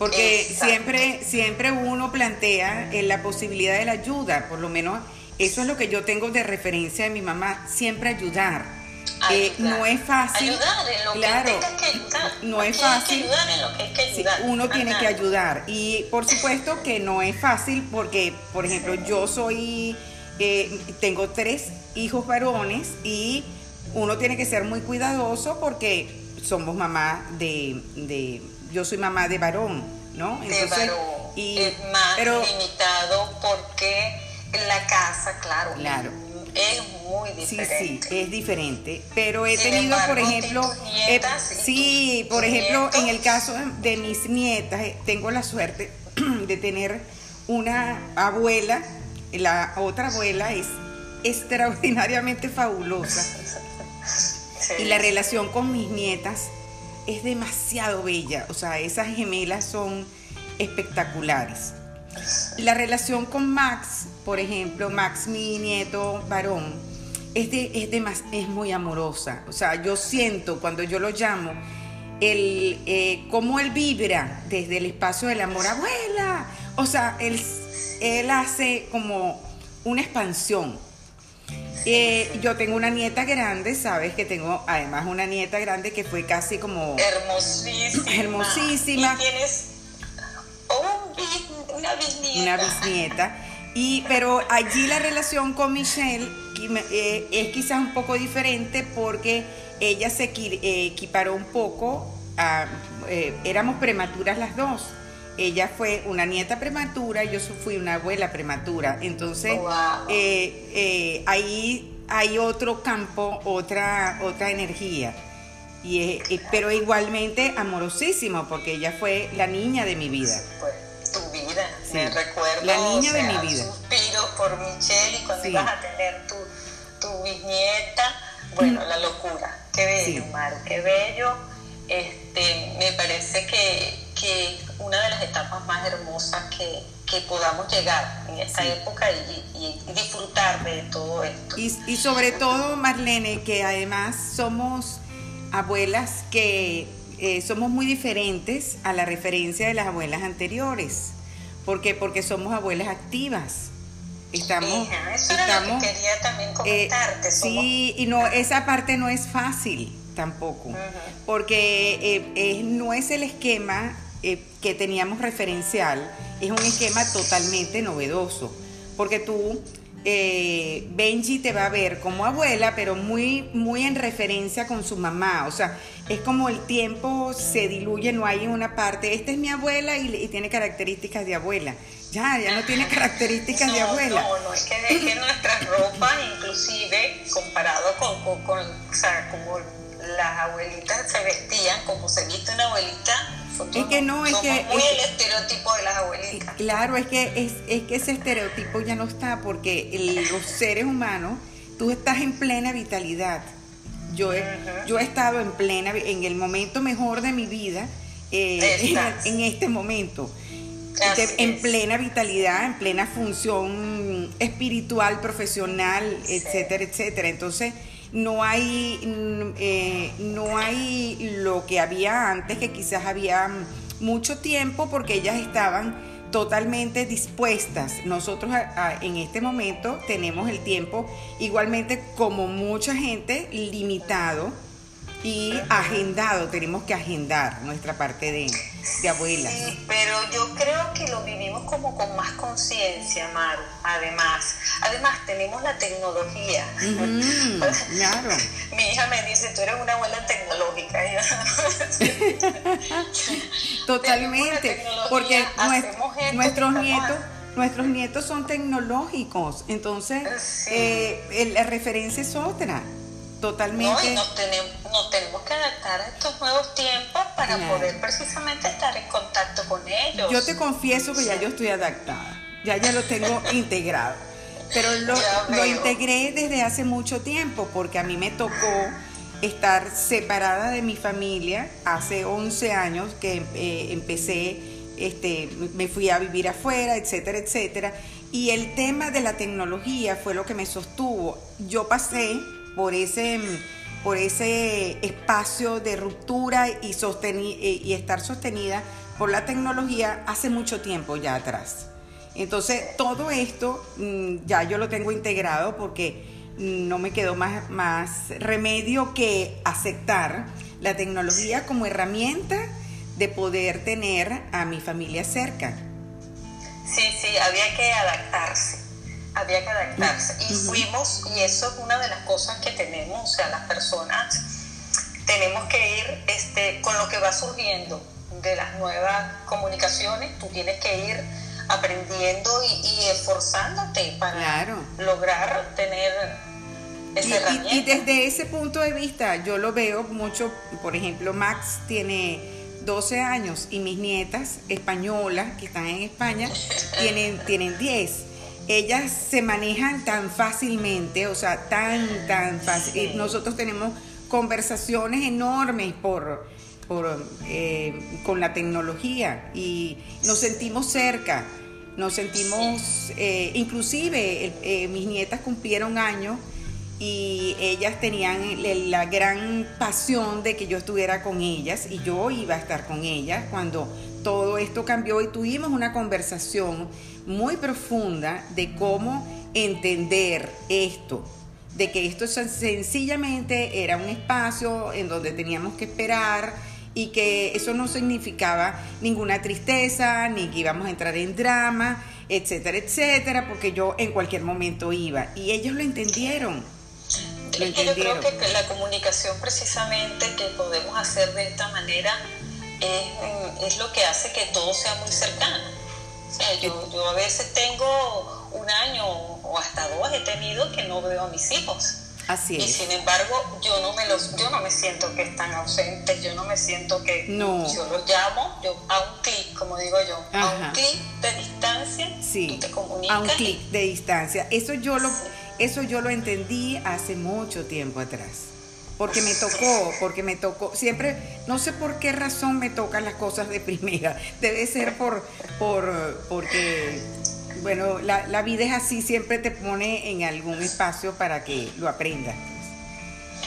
Porque siempre, siempre uno plantea en la posibilidad de la ayuda, por lo menos eso es lo que yo tengo de referencia de mi mamá, siempre ayudar. Eh, no es fácil. Ayudar en lo claro, que, que ayudar. No es fácil. uno tiene que ayudar. Y por supuesto que no es fácil porque, por ejemplo, yo soy, eh, tengo tres hijos varones y uno tiene que ser muy cuidadoso porque somos mamá de, de yo soy mamá de varón, ¿no? Entonces, de varón. Y, es más limitado porque en la casa, claro. Claro. Es muy diferente. Sí, sí, es diferente. Pero he tenido, por ejemplo, sí, por ejemplo, en el caso de mis nietas, eh, tengo la suerte <clears throat> de tener una abuela, la otra abuela es extraordinariamente fabulosa. <laughs> Y la relación con mis nietas es demasiado bella, o sea, esas gemelas son espectaculares. La relación con Max, por ejemplo, Max, mi nieto varón, es, de, es, es muy amorosa. O sea, yo siento cuando yo lo llamo, el, eh, cómo él vibra desde el espacio del amor, abuela. O sea, él, él hace como una expansión eh, yo tengo una nieta grande, sabes que tengo además una nieta grande que fue casi como... Hermosísima. Hermosísima. Y tienes una bisnieta. Una bisnieta. Y, pero allí la relación con Michelle eh, es quizás un poco diferente porque ella se eh, equiparó un poco, a, éramos prematuras las dos ella fue una nieta prematura y yo fui una abuela prematura. Entonces, oh, eh, eh, ahí hay otro campo, otra, otra energía. Y, pero igualmente amorosísimo, porque ella fue la niña de mi vida. tu vida, me recuerdo. La niña de mi vida. Suspiro por Michelle y cuando ibas a tener tu, tu bisnieta, bueno, la locura. Qué bello, Maru, qué bello. Este, me parece que que una de las etapas más hermosas que, podamos llegar en esta época y, disfrutar de todo esto. Y, sobre todo, Marlene, que además somos abuelas que eh, somos muy diferentes a la referencia de las abuelas anteriores. ¿Por qué? Porque somos abuelas activas. Estamos, eso era lo que quería también eh, comentarte. sí, y no, esa parte no es fácil tampoco, porque eh, no es el esquema eh, que teníamos referencial es un esquema totalmente novedoso, porque tú, eh, Benji te va a ver como abuela, pero muy, muy en referencia con su mamá, o sea, es como el tiempo se diluye, no hay una parte, esta es mi abuela y, tiene características de abuela. Ya, ya no tiene características de abuela. No, no, es que, es que nuestras ropas, inclusive, comparado con, con, con o sea, como las abuelitas se vestían, como se viste una abuelita, es que no, es que... Muy el estereotipo de las abuelitas. Claro, es que, es, es que ese estereotipo ya no está porque los seres humanos, tú estás en plena vitalidad. Yo he, yo he estado en plena, en el momento mejor de mi vida, eh, <laughs> en, este momento. en plena vitalidad, en plena función espiritual, profesional, etcétera, etcétera. Entonces, no hay, mm, eh, no hay lo que había antes, que quizás había mucho tiempo porque ellas estaban totalmente dispuestas. Nosotros en este momento tenemos el tiempo igualmente como mucha gente limitado y agendado, tenemos que agendar nuestra parte de, de abuelas. Sí, pero yo creo que lo vivimos como con más conciencia, Maru, además. Además, tenemos la tecnología. <laughs> claro. Mi hija me dice, tú eres una abuela tecnológica. <laughs> Totalmente, porque nuestros nietos... Nuestros nietos son tecnológicos, entonces eh, la referencia es otra. Totalmente. No, nos tenemos, nos tenemos que adaptar a estos nuevos tiempos para poder precisamente estar en contacto con ellos. Yo te confieso que ya yo estoy adaptada, ya ya lo tengo <laughs> integrado. Pero lo, lo integré desde hace mucho tiempo porque a mí me tocó estar separada de mi familia hace 11 años que eh, empecé, este, me fui a vivir afuera, etcétera, etcétera. Y el tema de la tecnología fue lo que me sostuvo. Yo pasé por ese por ese espacio de ruptura y, eh, y estar sostenida por la tecnología hace mucho tiempo ya atrás. Entonces, todo esto mm, ya yo lo tengo integrado porque no me quedó más, más remedio que aceptar la tecnología como herramienta de poder tener a mi familia cerca. Sí, sí, había que adaptarse, había que adaptarse. Y fuimos, y eso es una de las cosas que tenemos, o sea, las personas tenemos que ir este, con lo que va surgiendo de las nuevas comunicaciones, tú tienes que ir aprendiendo y, esforzándote para lograr tener esa herramienta. y desde ese punto de vista, yo lo veo mucho, por ejemplo, Max tiene 12 años y mis nietas españolas que están en España <laughs> tienen, tienen 10. Ellas se manejan tan fácilmente, o sea, tan, tan fácil. Nosotros tenemos conversaciones enormes por, por eh, con la tecnología y nos sentimos cerca, nos sentimos, eh, inclusive eh, mis nietas cumplieron años y ellas tenían la gran pasión de que yo estuviera con ellas y yo iba a estar con ellas cuando todo esto cambió y tuvimos una conversación muy profunda de cómo entender esto, de que esto sencillamente era un espacio en donde teníamos que esperar y que eso no significaba ninguna tristeza, ni que íbamos a entrar en drama, etcétera, etcétera, porque yo en cualquier momento iba. Y ellos lo entendieron. Es que yo creo que la comunicación precisamente que podemos hacer de esta manera es, es lo que hace que todo sea muy cercano. O sea, yo, yo a veces tengo un año o hasta dos he tenido que no veo a mis hijos. Así es. Y sin embargo, yo no me los, yo no me siento que están ausentes, yo no me siento que no. yo los llamo, yo a un clic, como digo yo, a un clic de distancia, sí. tú te comunicas. A un clic de distancia. Eso yo lo eso yo lo entendí hace mucho tiempo atrás. Porque me tocó, porque me tocó. Siempre, no sé por qué razón me tocan las cosas de <laughs> primera. Debe ser por, por porque, bueno, la, vida es así, siempre te pone en algún espacio para que lo aprendas.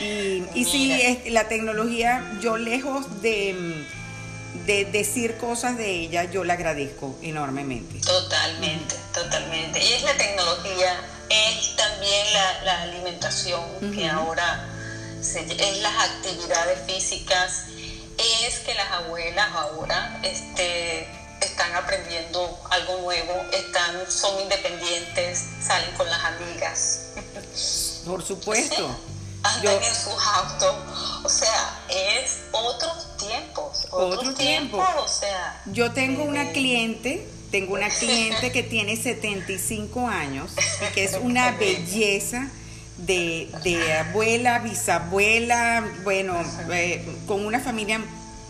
Y, y sí, es, la tecnología, yo lejos de, de decir cosas de ella, yo la agradezco enormemente. Totalmente, totalmente. Y es la tecnología es también la, alimentación, que ahora es las actividades físicas, es que las abuelas ahora este, están aprendiendo algo nuevo, están, son independientes, salen con las amigas. <laughs> Por supuesto. andan en sus autos, o sea, es otros tiempos, otros tiempos, o sea. Yo tengo una cliente tengo una <laughs> cliente que tiene 75 años y que es una belleza de, abuela, bisabuela, bueno, eh, con una familia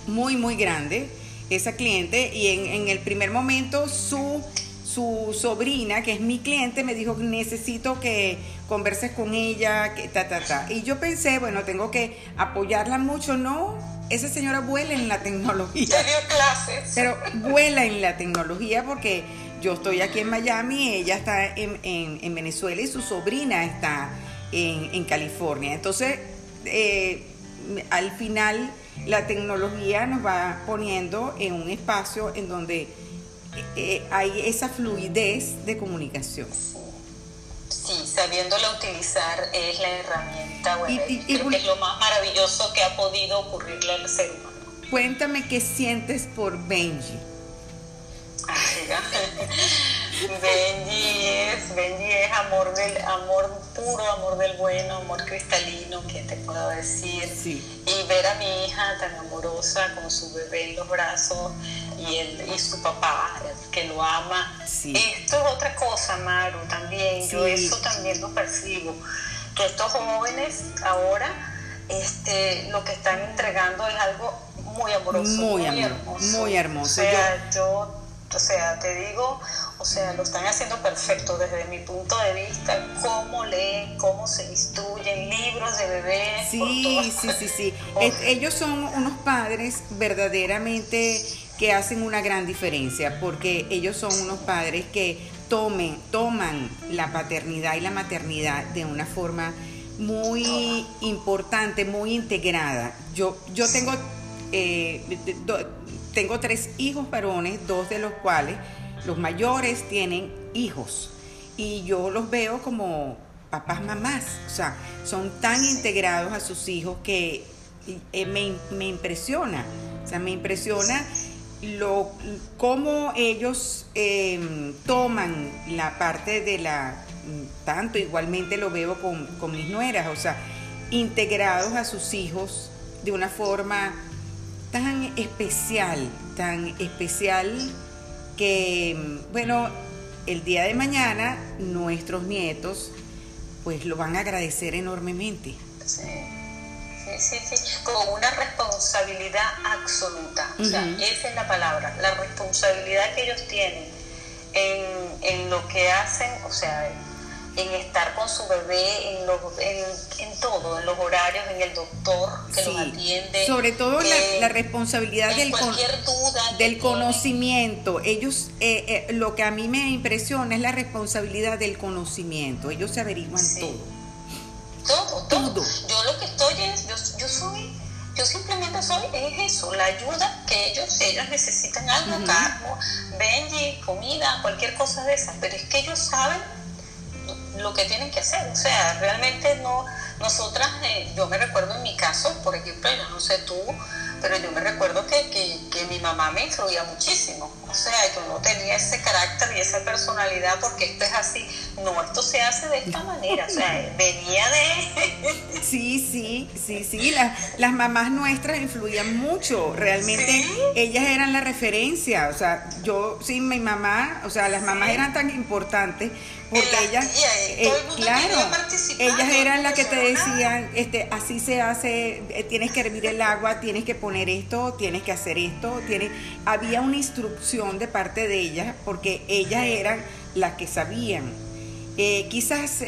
muy, muy grande, esa cliente, y en, el primer momento su su sobrina, que es mi cliente, me dijo, necesito que converses con ella, que ta, ta, ta. Y yo pensé, bueno, tengo que apoyarla mucho, no, esa señora vuela en la tecnología. clases. Pero vuela en la tecnología porque yo estoy aquí en Miami, ella está en, Venezuela y su sobrina está en, California. Entonces, eh, al final la tecnología nos va poniendo en un espacio en donde eh, hay esa fluidez de comunicación. Sí, sabiéndola utilizar es la herramienta, bueno, y, creo que es lo más maravilloso que ha podido ocurrirle al ser humano. Cuéntame qué sientes por Benji. Benji es, Benji es amor del amor puro, amor del bueno, amor cristalino, que te puedo decir. Y ver a mi hija tan amorosa con su bebé en los brazos y él y su papá que lo ama. Esto es otra cosa, Maru, también. Yo eso también lo percibo. Que estos jóvenes ahora este, lo que están entregando es algo muy amoroso. Muy, hermoso. Muy hermoso. O sea, yo o sea, te digo, o sea, lo están haciendo perfecto desde mi punto de vista, cómo leen, cómo se instruyen, libros de bebés. Sí, sí, sí, <laughs> sí. ellos son unos padres verdaderamente que hacen una gran diferencia, porque ellos son unos padres que tomen, toman la paternidad y la maternidad de una forma muy importante, muy integrada. Yo, yo tengo, eh, tengo tres hijos varones, dos de los cuales, los mayores, tienen hijos. Y yo los veo como papás, mamás. O sea, son tan integrados a sus hijos que eh, me, me, impresiona. O sea, me impresiona lo, cómo ellos em, toman la parte de la, tanto igualmente lo veo con, con mis nueras, o sea, integrados a sus hijos de una forma tan especial, tan especial que, bueno, el día de mañana nuestros nietos pues lo van a agradecer enormemente. Sí, sí, sí, con una responsabilidad absoluta. O sea, esa es la palabra, la responsabilidad que ellos tienen en, en lo que hacen, o sea, en estar con su bebé, en, los, en, todo, en los horarios, en el doctor que los atiende. Sobre todo la, responsabilidad del, del conocimiento. Ellos, eh, eh, lo que a mí me impresiona es la responsabilidad del conocimiento. Ellos se averiguan todo. Todo, todo. Yo lo que estoy es, yo, yo soy yo simplemente soy, es eso, la ayuda que ellos, si ellos necesitan algo, uh cargo, Benji, comida, cualquier cosa de esas, pero es que ellos saben lo que tienen que hacer. O sea, realmente no, nosotras, eh, yo me recuerdo en mi caso, por ejemplo, yo no sé tú, pero yo me recuerdo que, que, mi mamá me influía muchísimo. O sea, yo no tenía ese carácter y esa personalidad porque esto es así. No, esto se hace de esta manera. O sea, <laughs> venía de... <laughs> Sí, sí, sí, sí. Las, las mamás nuestras influían mucho. Realmente ellas eran la referencia. O sea, yo, sí, mi mamá, o sea, las mamás eran tan importantes porque ellas, eh, claro, ellas eran las que te decían, este, así se hace, eh, tienes que hervir el agua, tienes que poner esto, tienes que hacer esto, tienes, había una instrucción de parte de ellas, porque ellas eran las que sabían. Eh, quizás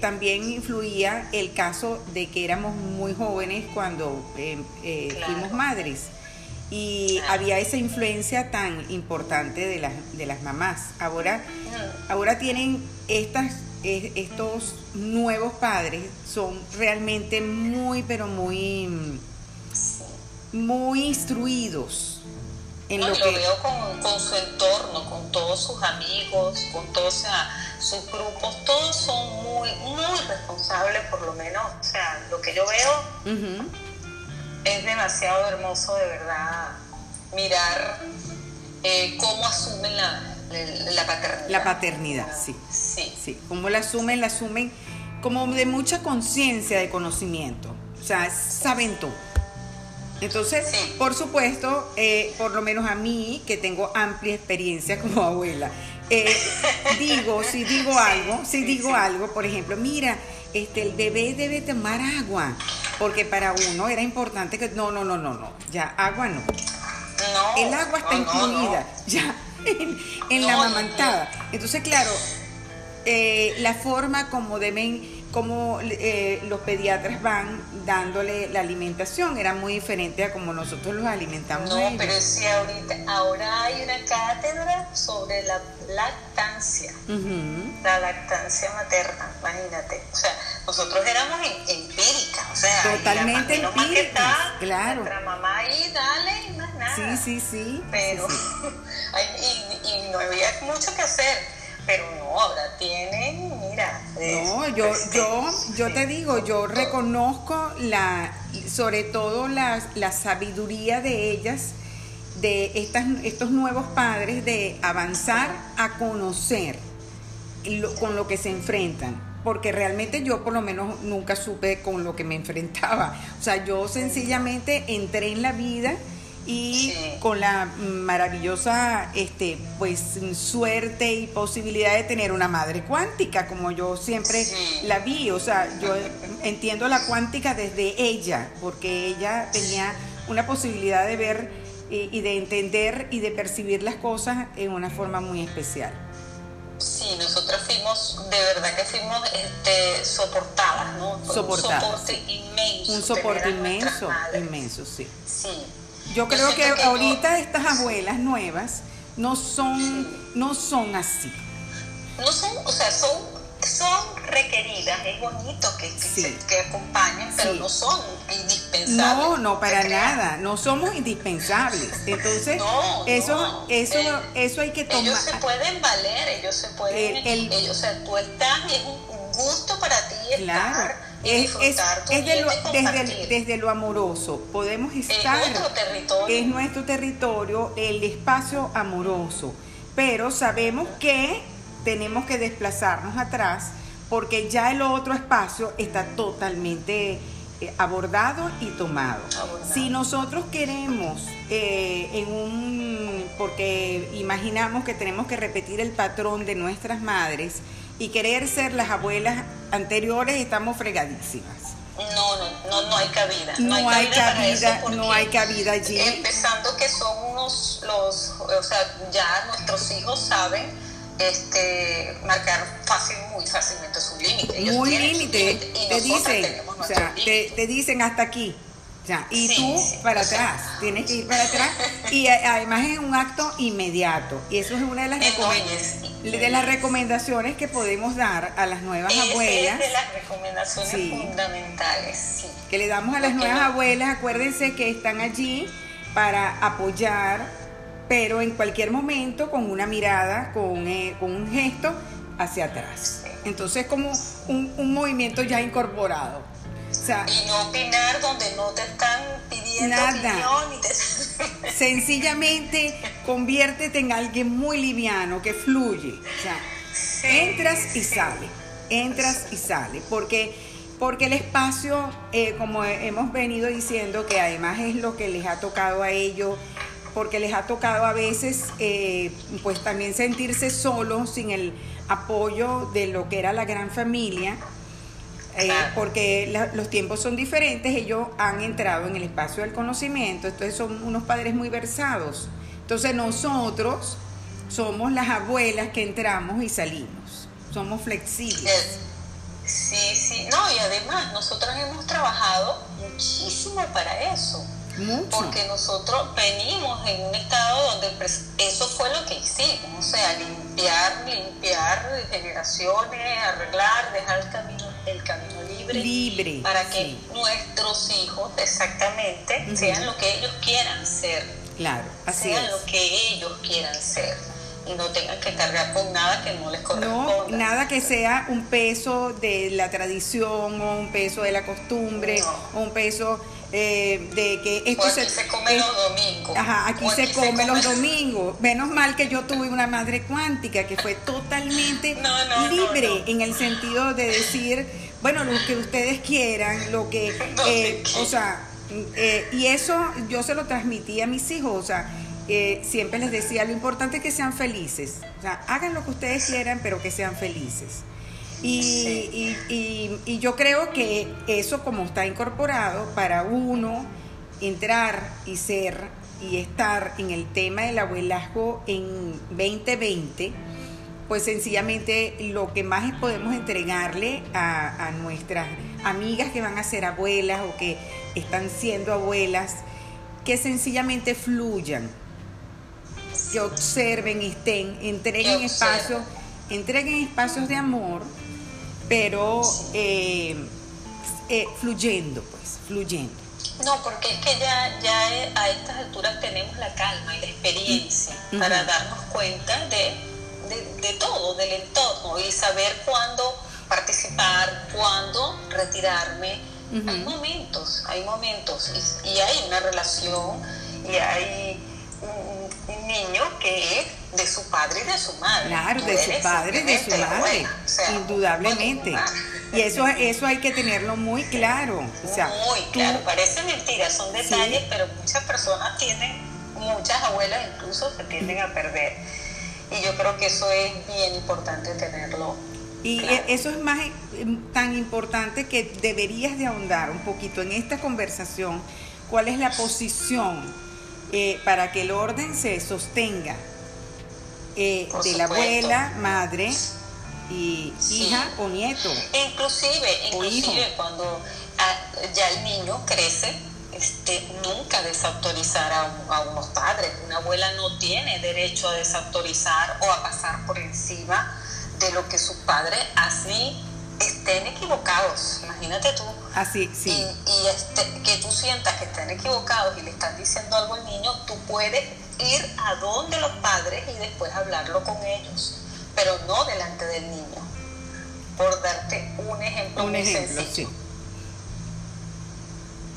también influía el caso de que éramos muy jóvenes cuando fuimos madres y había esa influencia tan importante de las, de las mamás. Ahora, ahora tienen estas, estos nuevos padres, son realmente muy, pero muy, muy instruidos. En lo, que... veo con, su entorno, con todos sus amigos, con todos sus grupos, todos son muy, muy responsables, por lo menos, o sea, lo que yo veo es demasiado hermoso de verdad mirar eh, cómo asumen la, la, paternidad. La paternidad, sí. Sí. Sí, cómo la asumen, la asumen como de mucha conciencia de conocimiento. O sea, saben todo. Entonces, por supuesto, eh, por lo menos a mí, que tengo amplia experiencia como abuela, eh, digo, si digo <laughs> algo, si digo algo, por ejemplo, mira, este, el bebé debe tomar agua, porque para uno era importante que, no, no, no, no, no, ya agua no. No, el agua está incluida <laughs> ya en, la amamantada. Entonces, claro, eh, la forma como deben cómo eh, los pediatras van dándole la alimentación. Era muy diferente a como nosotros los alimentamos. No, pero si ahorita, ahora hay una cátedra sobre la lactancia, la lactancia materna, imagínate. O sea, nosotros éramos empíricas, o sea, totalmente empíricas, claro. Nuestra mamá ahí, dale, y más nada. Sí, sí, sí. Pero, <laughs> y, y no había mucho que hacer pero no, ahora tienen, mira. No, yo, yo, yo te digo, yo reconozco la, sobre todo la, la sabiduría de ellas, de estas, estos nuevos padres, de avanzar a conocer con lo que se enfrentan. Porque realmente yo por lo menos nunca supe con lo que me enfrentaba. O sea, yo sencillamente entré en la vida y con la maravillosa este pues suerte y posibilidad de tener una madre cuántica como yo siempre la vi o sea yo entiendo la cuántica desde ella porque ella tenía una posibilidad de ver y, de entender y de percibir las cosas en una forma muy especial Sí, nosotros fuimos, de verdad que fuimos este, soportadas, ¿no? Soportadas. Un soporte inmenso. Un soporte inmenso, inmenso, sí. Sí, yo creo que, ahorita estas abuelas nuevas no son, no son así. No son, o sea, son son requeridas, es bonito que, que, acompañen, pero no son indispensables. No, no, para nada, no somos indispensables. Entonces, eso, eso, eso hay que tomar. Ellos se pueden valer, ellos se pueden, ellos, o sea, tú estás y es un gusto para ti estar. Es, es, desde, desde, lo amoroso, podemos estar. Es nuestro territorio. Es nuestro territorio, el espacio amoroso. Pero sabemos que tenemos que desplazarnos atrás porque ya el otro espacio está totalmente eh, abordado y tomado. Si nosotros queremos eh, en un, porque imaginamos que tenemos que repetir el patrón de nuestras madres y querer ser las abuelas anteriores, estamos fregadísimas. No, no, no, hay cabida. No, hay, cabida, no hay cabida allí. Empezando que son unos, los, o sea, ya nuestros hijos saben este, marcar fácil, muy fácilmente su límite. Muy límite. Te dicen, o sea, te, dicen hasta aquí. y tú para atrás, tienes que ir para <laughs> atrás. Y además es un acto inmediato. Y eso es una de las, de las recomendaciones que podemos dar a las nuevas abuelas. Es de las recomendaciones fundamentales. Que le damos a las nuevas abuelas. Acuérdense que están allí para apoyar pero en cualquier momento con una mirada, con, eh, con un gesto hacia atrás. Entonces como un, movimiento ya incorporado. Y no opinar donde no te están pidiendo nada. <laughs> Sencillamente conviértete en alguien muy liviano, que fluye. O sea, entras y sale, entras y sale, porque porque el espacio, eh, como hemos venido diciendo, que además es lo que les ha tocado a ellos porque les ha tocado a veces eh, pues también sentirse solos sin el apoyo de lo que era la gran familia. Eh, porque los tiempos son diferentes, ellos han entrado en el espacio del conocimiento, entonces son unos padres muy versados. Entonces nosotros somos las abuelas que entramos y salimos, somos flexibles. Sí, sí, no, y además nosotros hemos trabajado muchísimo para eso. Porque nosotros venimos en un estado donde eso fue lo que hicimos, o sea, limpiar, limpiar generaciones, arreglar, dejar el camino, el camino libre, libre para que nuestros hijos exactamente sean lo que ellos quieran ser. Claro, así sean lo que ellos quieran ser y no tengan que cargar con nada que no les corresponda. No, nada que sea un peso de la tradición o un peso de la costumbre o un peso eh, de que esto se, se, come los domingos. Ajá, aquí, se, come los domingos. Menos mal que yo tuve una madre cuántica que fue totalmente libre en el sentido de decir, bueno, lo que ustedes quieran, lo que, <laughs> eh, o sea, eh, y eso yo se lo transmití a mis hijos, o sea, siempre les decía, lo importante es que sean felices, o sea, hagan lo que ustedes quieran, pero que sean felices. Y, y, yo creo que eso como está incorporado para uno entrar y ser y estar en el tema del abuelazgo en 2020, pues sencillamente lo que más podemos entregarle a, a nuestras amigas que van a ser abuelas o que están siendo abuelas, que sencillamente fluyan, que observen y estén, entreguen espacios, entreguen espacios de amor pero eh, eh, fluyendo, pues, fluyendo. No, porque es que ya, ya a estas alturas tenemos la calma y la experiencia para darnos cuenta de, de, todo, del entorno y saber cuándo participar, cuándo retirarme. Hay momentos, hay momentos y, y, hay una relación y hay un, un niño que es de su padre y de su madre. Claro, de su padre y de su madre, indudablemente. Y eso, eso hay que tenerlo muy claro. muy claro, parece mentira, son detalles, pero muchas personas tienen, muchas abuelas incluso se tienden a perder. Y yo creo que eso es bien importante tenerlo. Y e, eso es más eh, tan importante que deberías de ahondar un poquito en esta conversación, cuál es la posición eh, para que el orden se sostenga eh, de la abuela, madre y hija o nieto. Inclusive, inclusive cuando ah, ya el niño crece, este, nunca desautorizar a, unos padres. Una abuela no tiene derecho a desautorizar o a pasar por encima de lo que sus padres así estén equivocados, imagínate tú. Así, sí. Y, este, que tú sientas que estén equivocados y le están diciendo algo al niño, tú puedes ir a donde los padres y después hablarlo con ellos, pero no delante del niño. Por darte un ejemplo un ejemplo, Sí.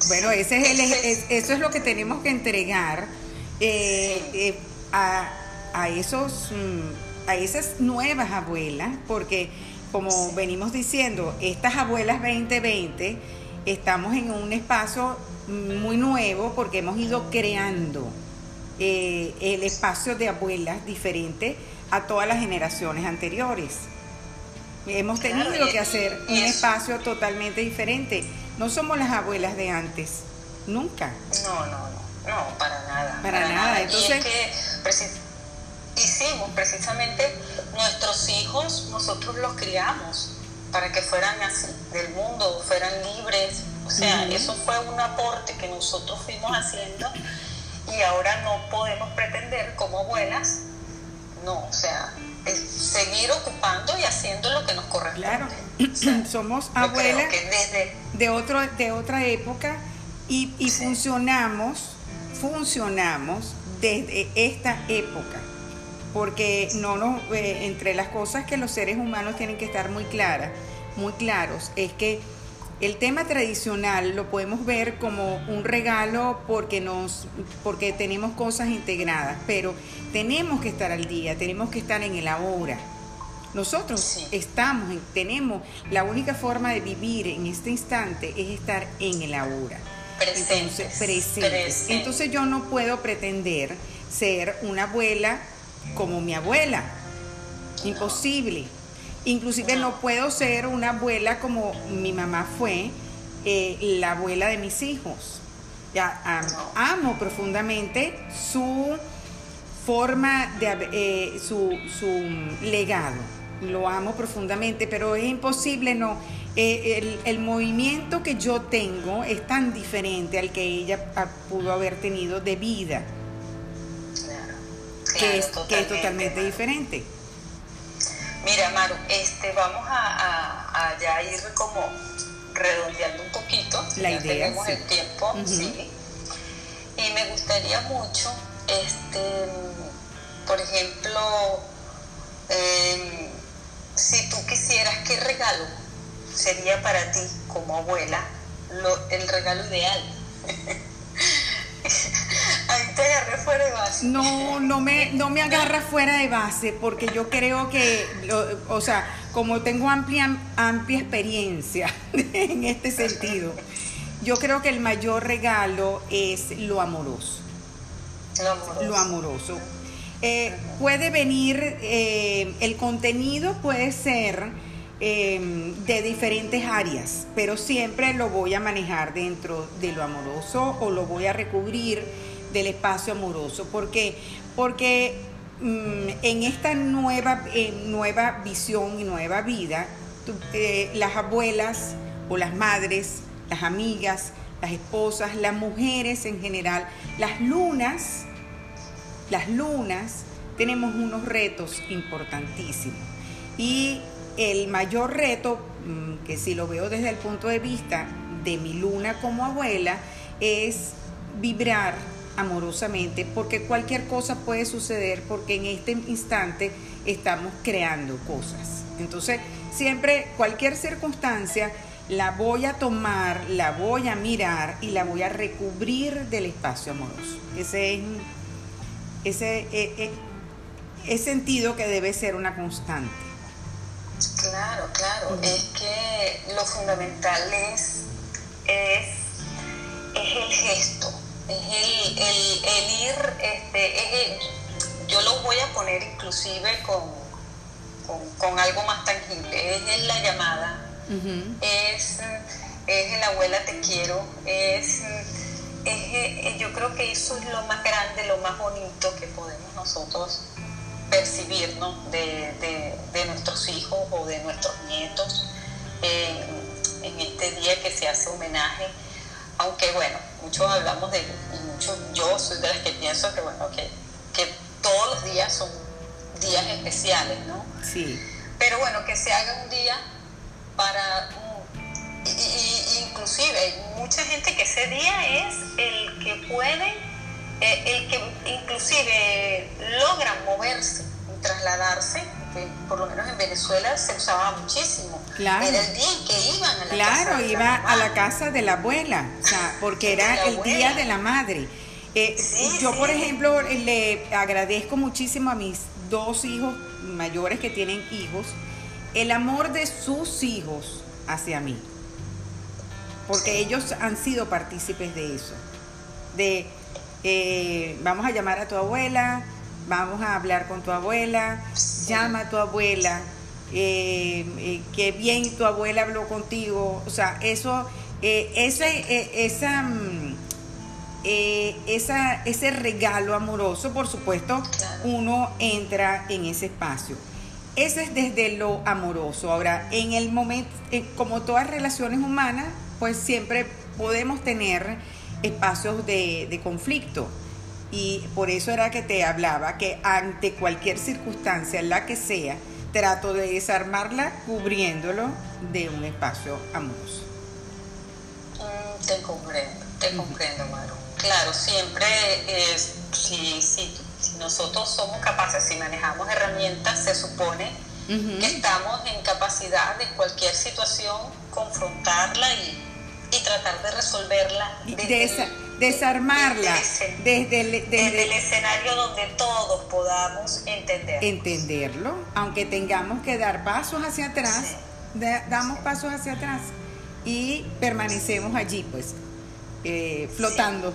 Bueno, ese es el, eso es lo que tenemos que entregar eh, eh, a, a, esos, mm, a esas nuevas abuelas, porque como venimos diciendo, estas abuelas 2020, estamos en un espacio muy nuevo porque hemos ido creando eh, el espacio de abuelas diferente a todas las generaciones anteriores. Hemos tenido que hacer un espacio totalmente diferente. No somos las abuelas de antes, nunca. No, no, no, no, para nada. Para, nada. Entonces, hicimos precisamente nuestros hijos, nosotros los criamos para que fueran así, del mundo, fueran libres. O sea, eso fue un aporte que nosotros fuimos haciendo y ahora no podemos pretender como abuelas, no, o sea, es seguir ocupando y haciendo lo que nos corresponde. Claro, <clears throat> somos abuelas de, otro, de otra época y, y funcionamos, funcionamos desde esta época porque no nos, eh, entre las cosas que los seres humanos tienen que estar muy claras, muy claros, es que el tema tradicional lo podemos ver como un regalo porque nos porque tenemos cosas integradas, pero tenemos que estar al día, tenemos que estar en el ahora. Nosotros estamos, tenemos la única forma de vivir en este instante es estar en el ahora. Presentes, presentes. Entonces yo no puedo pretender ser una abuela como mi abuela. Imposible. Inclusive no puedo ser una abuela como mi mamá fue, eh, la abuela de mis hijos. Ya amo, profundamente su forma de eh, su, su, legado. Lo amo profundamente, pero es imposible, no. Eh, el, el, movimiento que yo tengo es tan diferente al que ella pudo haber tenido de vida que, es, totalmente, diferente. Mira, Maru, este, vamos a, ya ir como redondeando un poquito. La ya idea. Tenemos el tiempo, sí. Y me gustaría mucho, este, por ejemplo, em, si tú quisieras, ¿qué regalo sería para ti como abuela el regalo ideal? <laughs> Ahí te agarré fuera de base. No, no me, no me agarra fuera de base porque yo creo que, o sea, como tengo amplia, amplia experiencia <laughs> en este sentido, yo creo que el mayor regalo es lo amoroso. Lo amoroso. Eh, puede venir, eh, el contenido puede ser Em, de diferentes áreas, pero siempre lo voy a manejar dentro de lo amoroso o lo voy a recubrir del espacio amoroso. ¿Por qué? Porque mm, en esta nueva, nueva visión y nueva vida, eh, las abuelas o las madres, las amigas, las esposas, las mujeres en general, las lunas, las lunas, tenemos unos retos importantísimos. Y el mayor reto, mm, que si lo veo desde el punto de vista de mi luna como abuela, es vibrar amorosamente, porque cualquier cosa puede suceder, porque en este instante estamos creando cosas. Entonces, siempre cualquier circunstancia la voy a tomar, la voy a mirar y la voy a recubrir del espacio amoroso. Ese es ese, e, e, es sentido que debe ser una constante. Claro, claro. Es que lo fundamental es, es, el gesto, es el, ir, este, yo lo voy a poner inclusive con, con, algo más tangible, es la llamada, es, es el abuela te quiero, es, es, yo creo que eso es lo más grande, lo más bonito que podemos nosotros percibir de, de, nuestros hijos o de nuestros nietos en, este día que se hace homenaje. Aunque bueno, muchos hablamos de, y muchos, yo soy de las que pienso que bueno, que, que todos los días son días especiales, ¿no? Sí. pero bueno, que se haga un día para y, inclusive hay mucha gente que ese día es el que puede, eh, el que inclusive logran moverse y trasladarse, que por lo menos en Venezuela se usaba muchísimo. Claro. Era el día en que iban a la claro, casa. iba a la casa de la abuela, o sea, <laughs> porque era el día de la madre. Eh, yo, por ejemplo, le agradezco muchísimo a mis dos hijos mayores que tienen hijos, el amor de sus hijos hacia mí porque ellos han sido partícipes de eso. De eh, vamos a llamar a tu abuela, vamos a hablar con tu abuela, llama a tu abuela, eh, eh, que bien tu abuela habló contigo. O sea, eso, ese, esa, mm, esa, ese regalo amoroso, por supuesto, uno entra en ese espacio. Ese es desde lo amoroso. Ahora, en el momento, como todas relaciones humanas, pues siempre podemos tener espacios de, conflicto. Y por eso era que te hablaba que ante cualquier circunstancia, la que sea, trato de desarmarla cubriéndolo de un espacio amoroso. Mm, te comprendo, te comprendo, Maru. Claro, siempre es, si, si, nosotros somos capaces, si manejamos herramientas, se supone que estamos en capacidad de cualquier situación confrontarla y y tratar de resolverla. Desde desarmarla desde, el, desde, el escenario donde todos podamos entender. Entenderlo, aunque tengamos que dar pasos hacia atrás, damos pasos hacia atrás y permanecemos allí, pues, eh, flotando.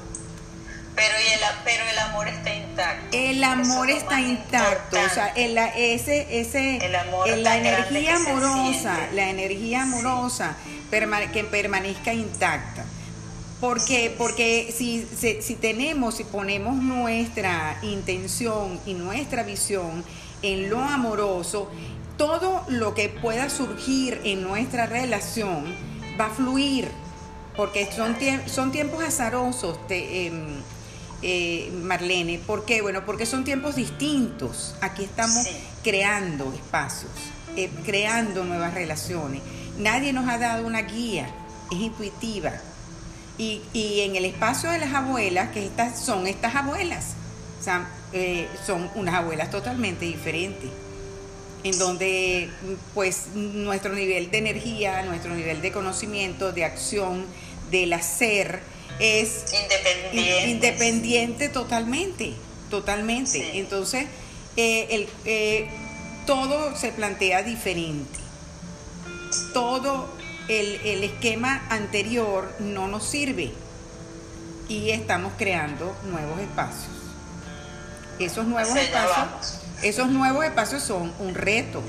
Pero, el, pero el amor está intacto. El amor está intacto, o sea, el, ese, ese, la energía amorosa, la energía amorosa que permanezca intacta. ¿Por qué? Porque si, si, tenemos, si ponemos nuestra intención y nuestra visión en lo amoroso, todo lo que pueda surgir en nuestra relación va a fluir, porque son, son tiempos azarosos, em, eh, Marlene. ¿Por qué? Bueno, porque son tiempos distintos. Aquí estamos creando espacios, eh, creando nuevas relaciones. Nadie nos ha dado una guía, es intuitiva. Y, en el espacio de las abuelas, que estas son estas abuelas, eh, son unas abuelas totalmente diferentes, en donde pues nuestro nivel de energía, nuestro nivel de conocimiento, de acción, del hacer, es independiente, independiente totalmente, totalmente. Entonces, eh, el, eh, todo se plantea diferente todo el, esquema anterior no nos sirve y estamos creando nuevos espacios. Esos nuevos espacios, esos nuevos espacios son un reto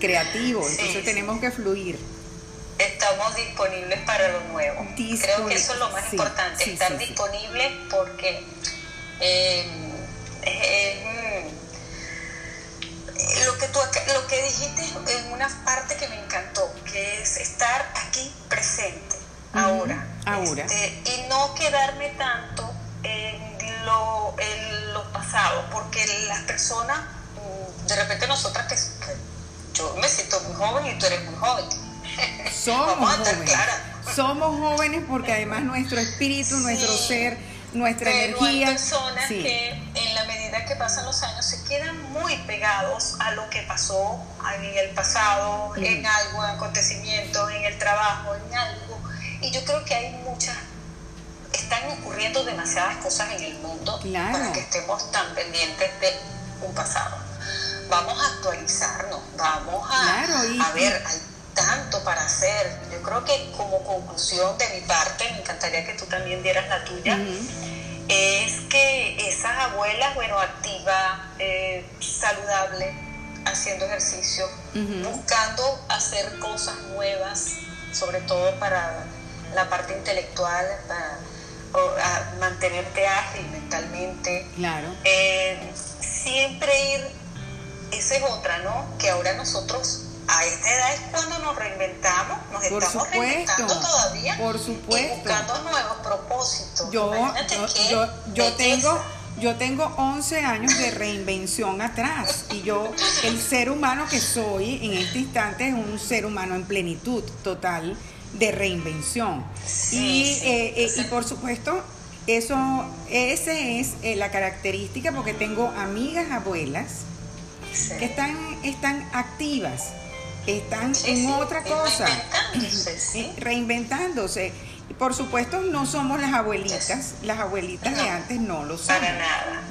creativo, entonces tenemos que fluir. Estamos disponibles para lo nuevo. Creo que eso es lo más importante, estar disponibles porque eh, lo que tú lo que dijiste en una parte que me encantó, que es estar aquí presente, ahora. Ahora. Este, y no quedarme tanto en lo, en lo pasado, porque las personas, mm, de repente nosotras que, yo me siento muy joven y tú eres muy joven. <laughs> Somos jóvenes. Somos jóvenes porque <laughs> además nuestro espíritu, nuestro ser, nuestra energía. Hay personas que en la medida que pasan los años se quedan muy pegados a lo que pasó en el pasado, en algo, en acontecimientos, en el trabajo, en algo. Y yo creo que hay muchas, están ocurriendo demasiadas cosas en el mundo para que estemos tan pendientes de un pasado. Vamos a actualizarnos, vamos a, a ver, hay tanto para hacer. Yo creo que como conclusión de mi parte, me encantaría que tú también dieras la tuya es que esas abuelas, bueno, activa, eh, saludable, haciendo ejercicio, buscando hacer cosas nuevas, sobre todo para la parte intelectual, para mantenerte ágil mentalmente. Claro. Eh, siempre ir, esa es otra, ¿no? Que ahora nosotros a esta edad es cuando nos reinventamos, nos estamos reinventando todavía por supuesto. y buscando nuevos propósitos. Yo, yo, yo, tengo, yo tengo 11 años de reinvención atrás y yo, el ser humano que soy en este instante es un ser humano en plenitud total de reinvención. y, eh, eh, y por supuesto, eso, esa es eh, la característica porque tengo amigas abuelas que están, están activas, están en otra cosa, reinventándose. <clears throat> reinventándose. Por supuesto, no somos las abuelitas, las abuelitas de antes no lo son. Para nada.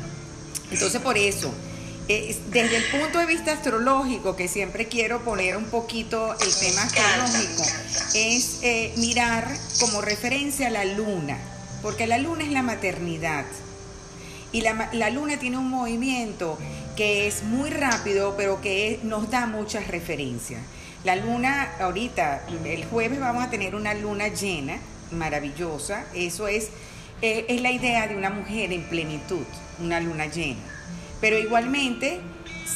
Entonces, por eso, eh, desde el punto de vista astrológico, que siempre quiero poner un poquito el tema astrológico, es eh, mirar como referencia a la luna, porque la luna es la maternidad. Y la, la luna tiene un movimiento que es muy rápido, pero que nos da muchas referencias. La luna, ahorita, el jueves vamos a tener una luna llena, maravillosa. Eso es, eh, es la idea de una mujer en plenitud, una luna llena. Pero igualmente,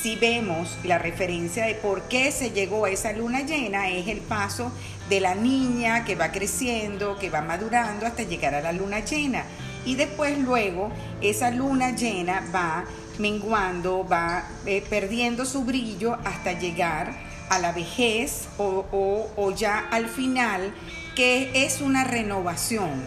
si vemos la referencia de por qué se llegó a esa luna llena, es el paso de la niña que va creciendo, que va madurando hasta llegar a la luna llena. Y después luego esa luna llena va menguando, va eh, perdiendo su brillo hasta llegar a la vejez o, o ya al final que es una renovación,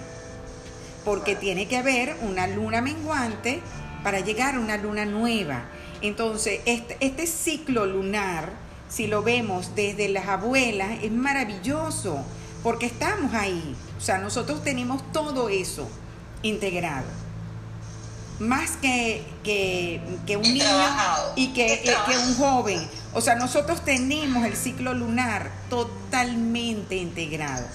porque tiene que haber una luna menguante para llegar a una luna nueva. Entonces, este, este, ciclo lunar, si lo vemos desde las abuelas, es maravilloso, porque estamos ahí. O sea, nosotros tenemos todo eso integrado. Más que, que, un niño y que, que un joven. O sea, nosotros tenemos el ciclo lunar totalmente integrado.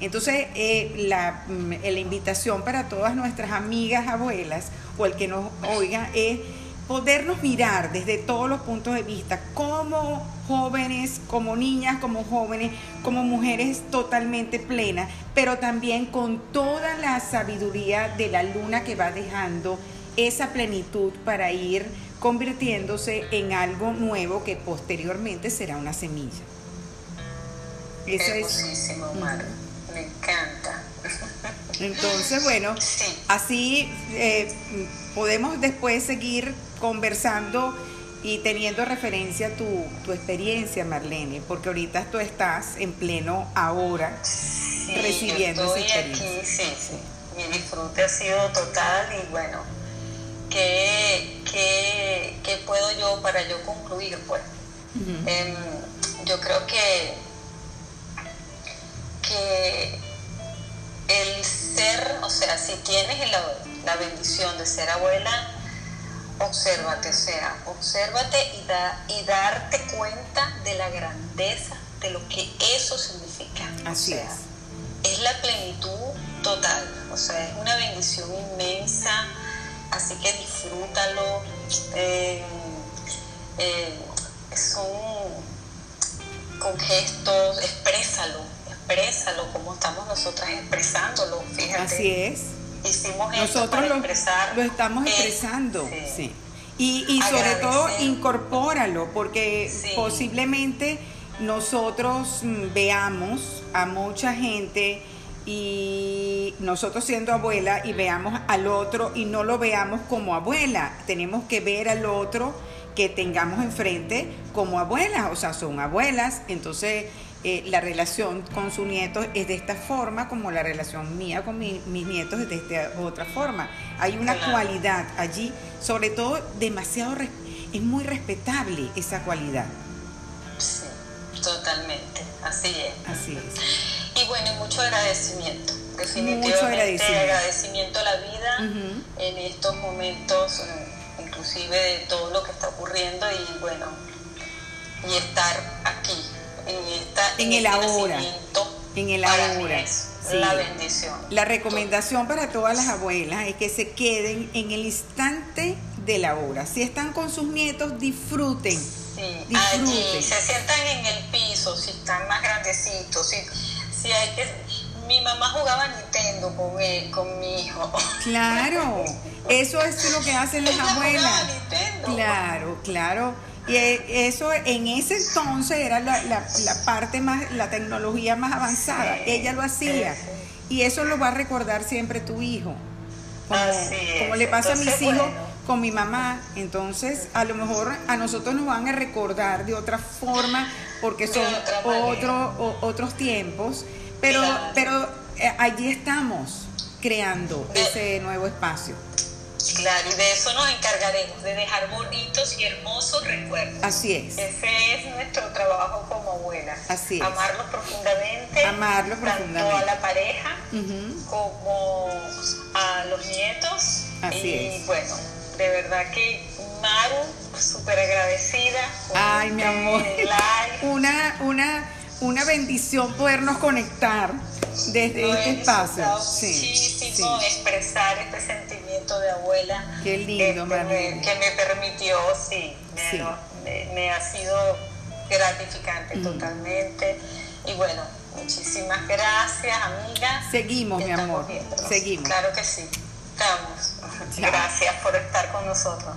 Entonces, eh, la, mm, la, invitación para todas nuestras amigas abuelas o el que nos oiga es podernos mirar desde todos los puntos de vista, como jóvenes, como niñas, como jóvenes, como mujeres totalmente plenas, pero también con toda la sabiduría de la luna que va dejando esa plenitud para ir convirtiéndose en algo nuevo que posteriormente será una semilla. Eso es. Me encanta. <laughs> Entonces, bueno, así eh, podemos después seguir conversando y teniendo referencia a tu, tu, experiencia, Marlene, porque ahorita tú estás en pleno ahora recibiendo esa experiencia. Aquí, sí, sí. Mi disfrute ha sido total y bueno, ¿qué, qué, qué puedo yo para yo concluir? Pues em, yo creo que que el ser, o sea, si tienes la, la bendición de ser abuela, obsérvate, o sea, obsérvate y, da, y darte cuenta de la grandeza de lo que eso significa. Así es. Es la plenitud total, o sea, es una bendición inmensa, así que disfrútalo. Eh, eh, son con gestos, exprésalo, exprésalo como estamos nosotras expresándolo, fíjate. Así es. Hicimos nosotros lo, lo, estamos expresando, sí. Y, y sobre todo incorpóralo, porque posiblemente nosotros mm, veamos a mucha gente y nosotros siendo abuela y veamos al otro y no lo veamos como abuela, tenemos que ver al otro que tengamos enfrente como abuelas, o sea, son abuelas, entonces eh, la relación con su nieto es de esta forma, como la relación mía con mis nietos es de esta otra forma. Hay una cualidad allí, sobre todo demasiado, es muy respetable esa cualidad. Sí, totalmente, así es. Así es. Y bueno, mucho agradecimiento, definitivamente mucho agradecimiento. agradecimiento. a la vida en estos momentos, inclusive de todo lo que está ocurriendo y bueno, y estar aquí en, el ahora. En el ahora. La bendición. La recomendación para todas las abuelas es que se queden en el instante de la hora. Si están con sus nietos, disfruten. disfruten. Allí, se sientan en el piso, si están más grandecitos, si, si hay que mi mamá jugaba Nintendo con, con mi hijo. Claro, eso es lo que hacen las abuelas. Claro, claro. Y eso en ese entonces era la, parte más, la tecnología más avanzada. Ella lo hacía. Y eso lo va a recordar siempre tu hijo. Como, le pasa a mis hijos con mi mamá, entonces a lo mejor a nosotros nos van a recordar de otra forma porque son otro, otros tiempos, pero, pero eh, allí estamos creando ese nuevo espacio. Claro, y de eso nos encargaremos, de dejar bonitos y hermosos recuerdos. Así es. Ese es nuestro trabajo como abuela. Así es. Amarlos profundamente. Amarlos profundamente. Tanto a la pareja como a los nietos. Así y bueno, de verdad que Maru, súper agradecida. Ay, mi este amor. <laughs> Una, una, una bendición podernos conectar desde este espacio. Sí, muchísimo expresar este sentimiento de abuela. Qué lindo, este, que me permitió, sí, me, ha sido gratificante totalmente. Y bueno, muchísimas gracias, amiga. Seguimos, mi amor. Seguimos. Claro que sí. Estamos. Gracias por estar con nosotros.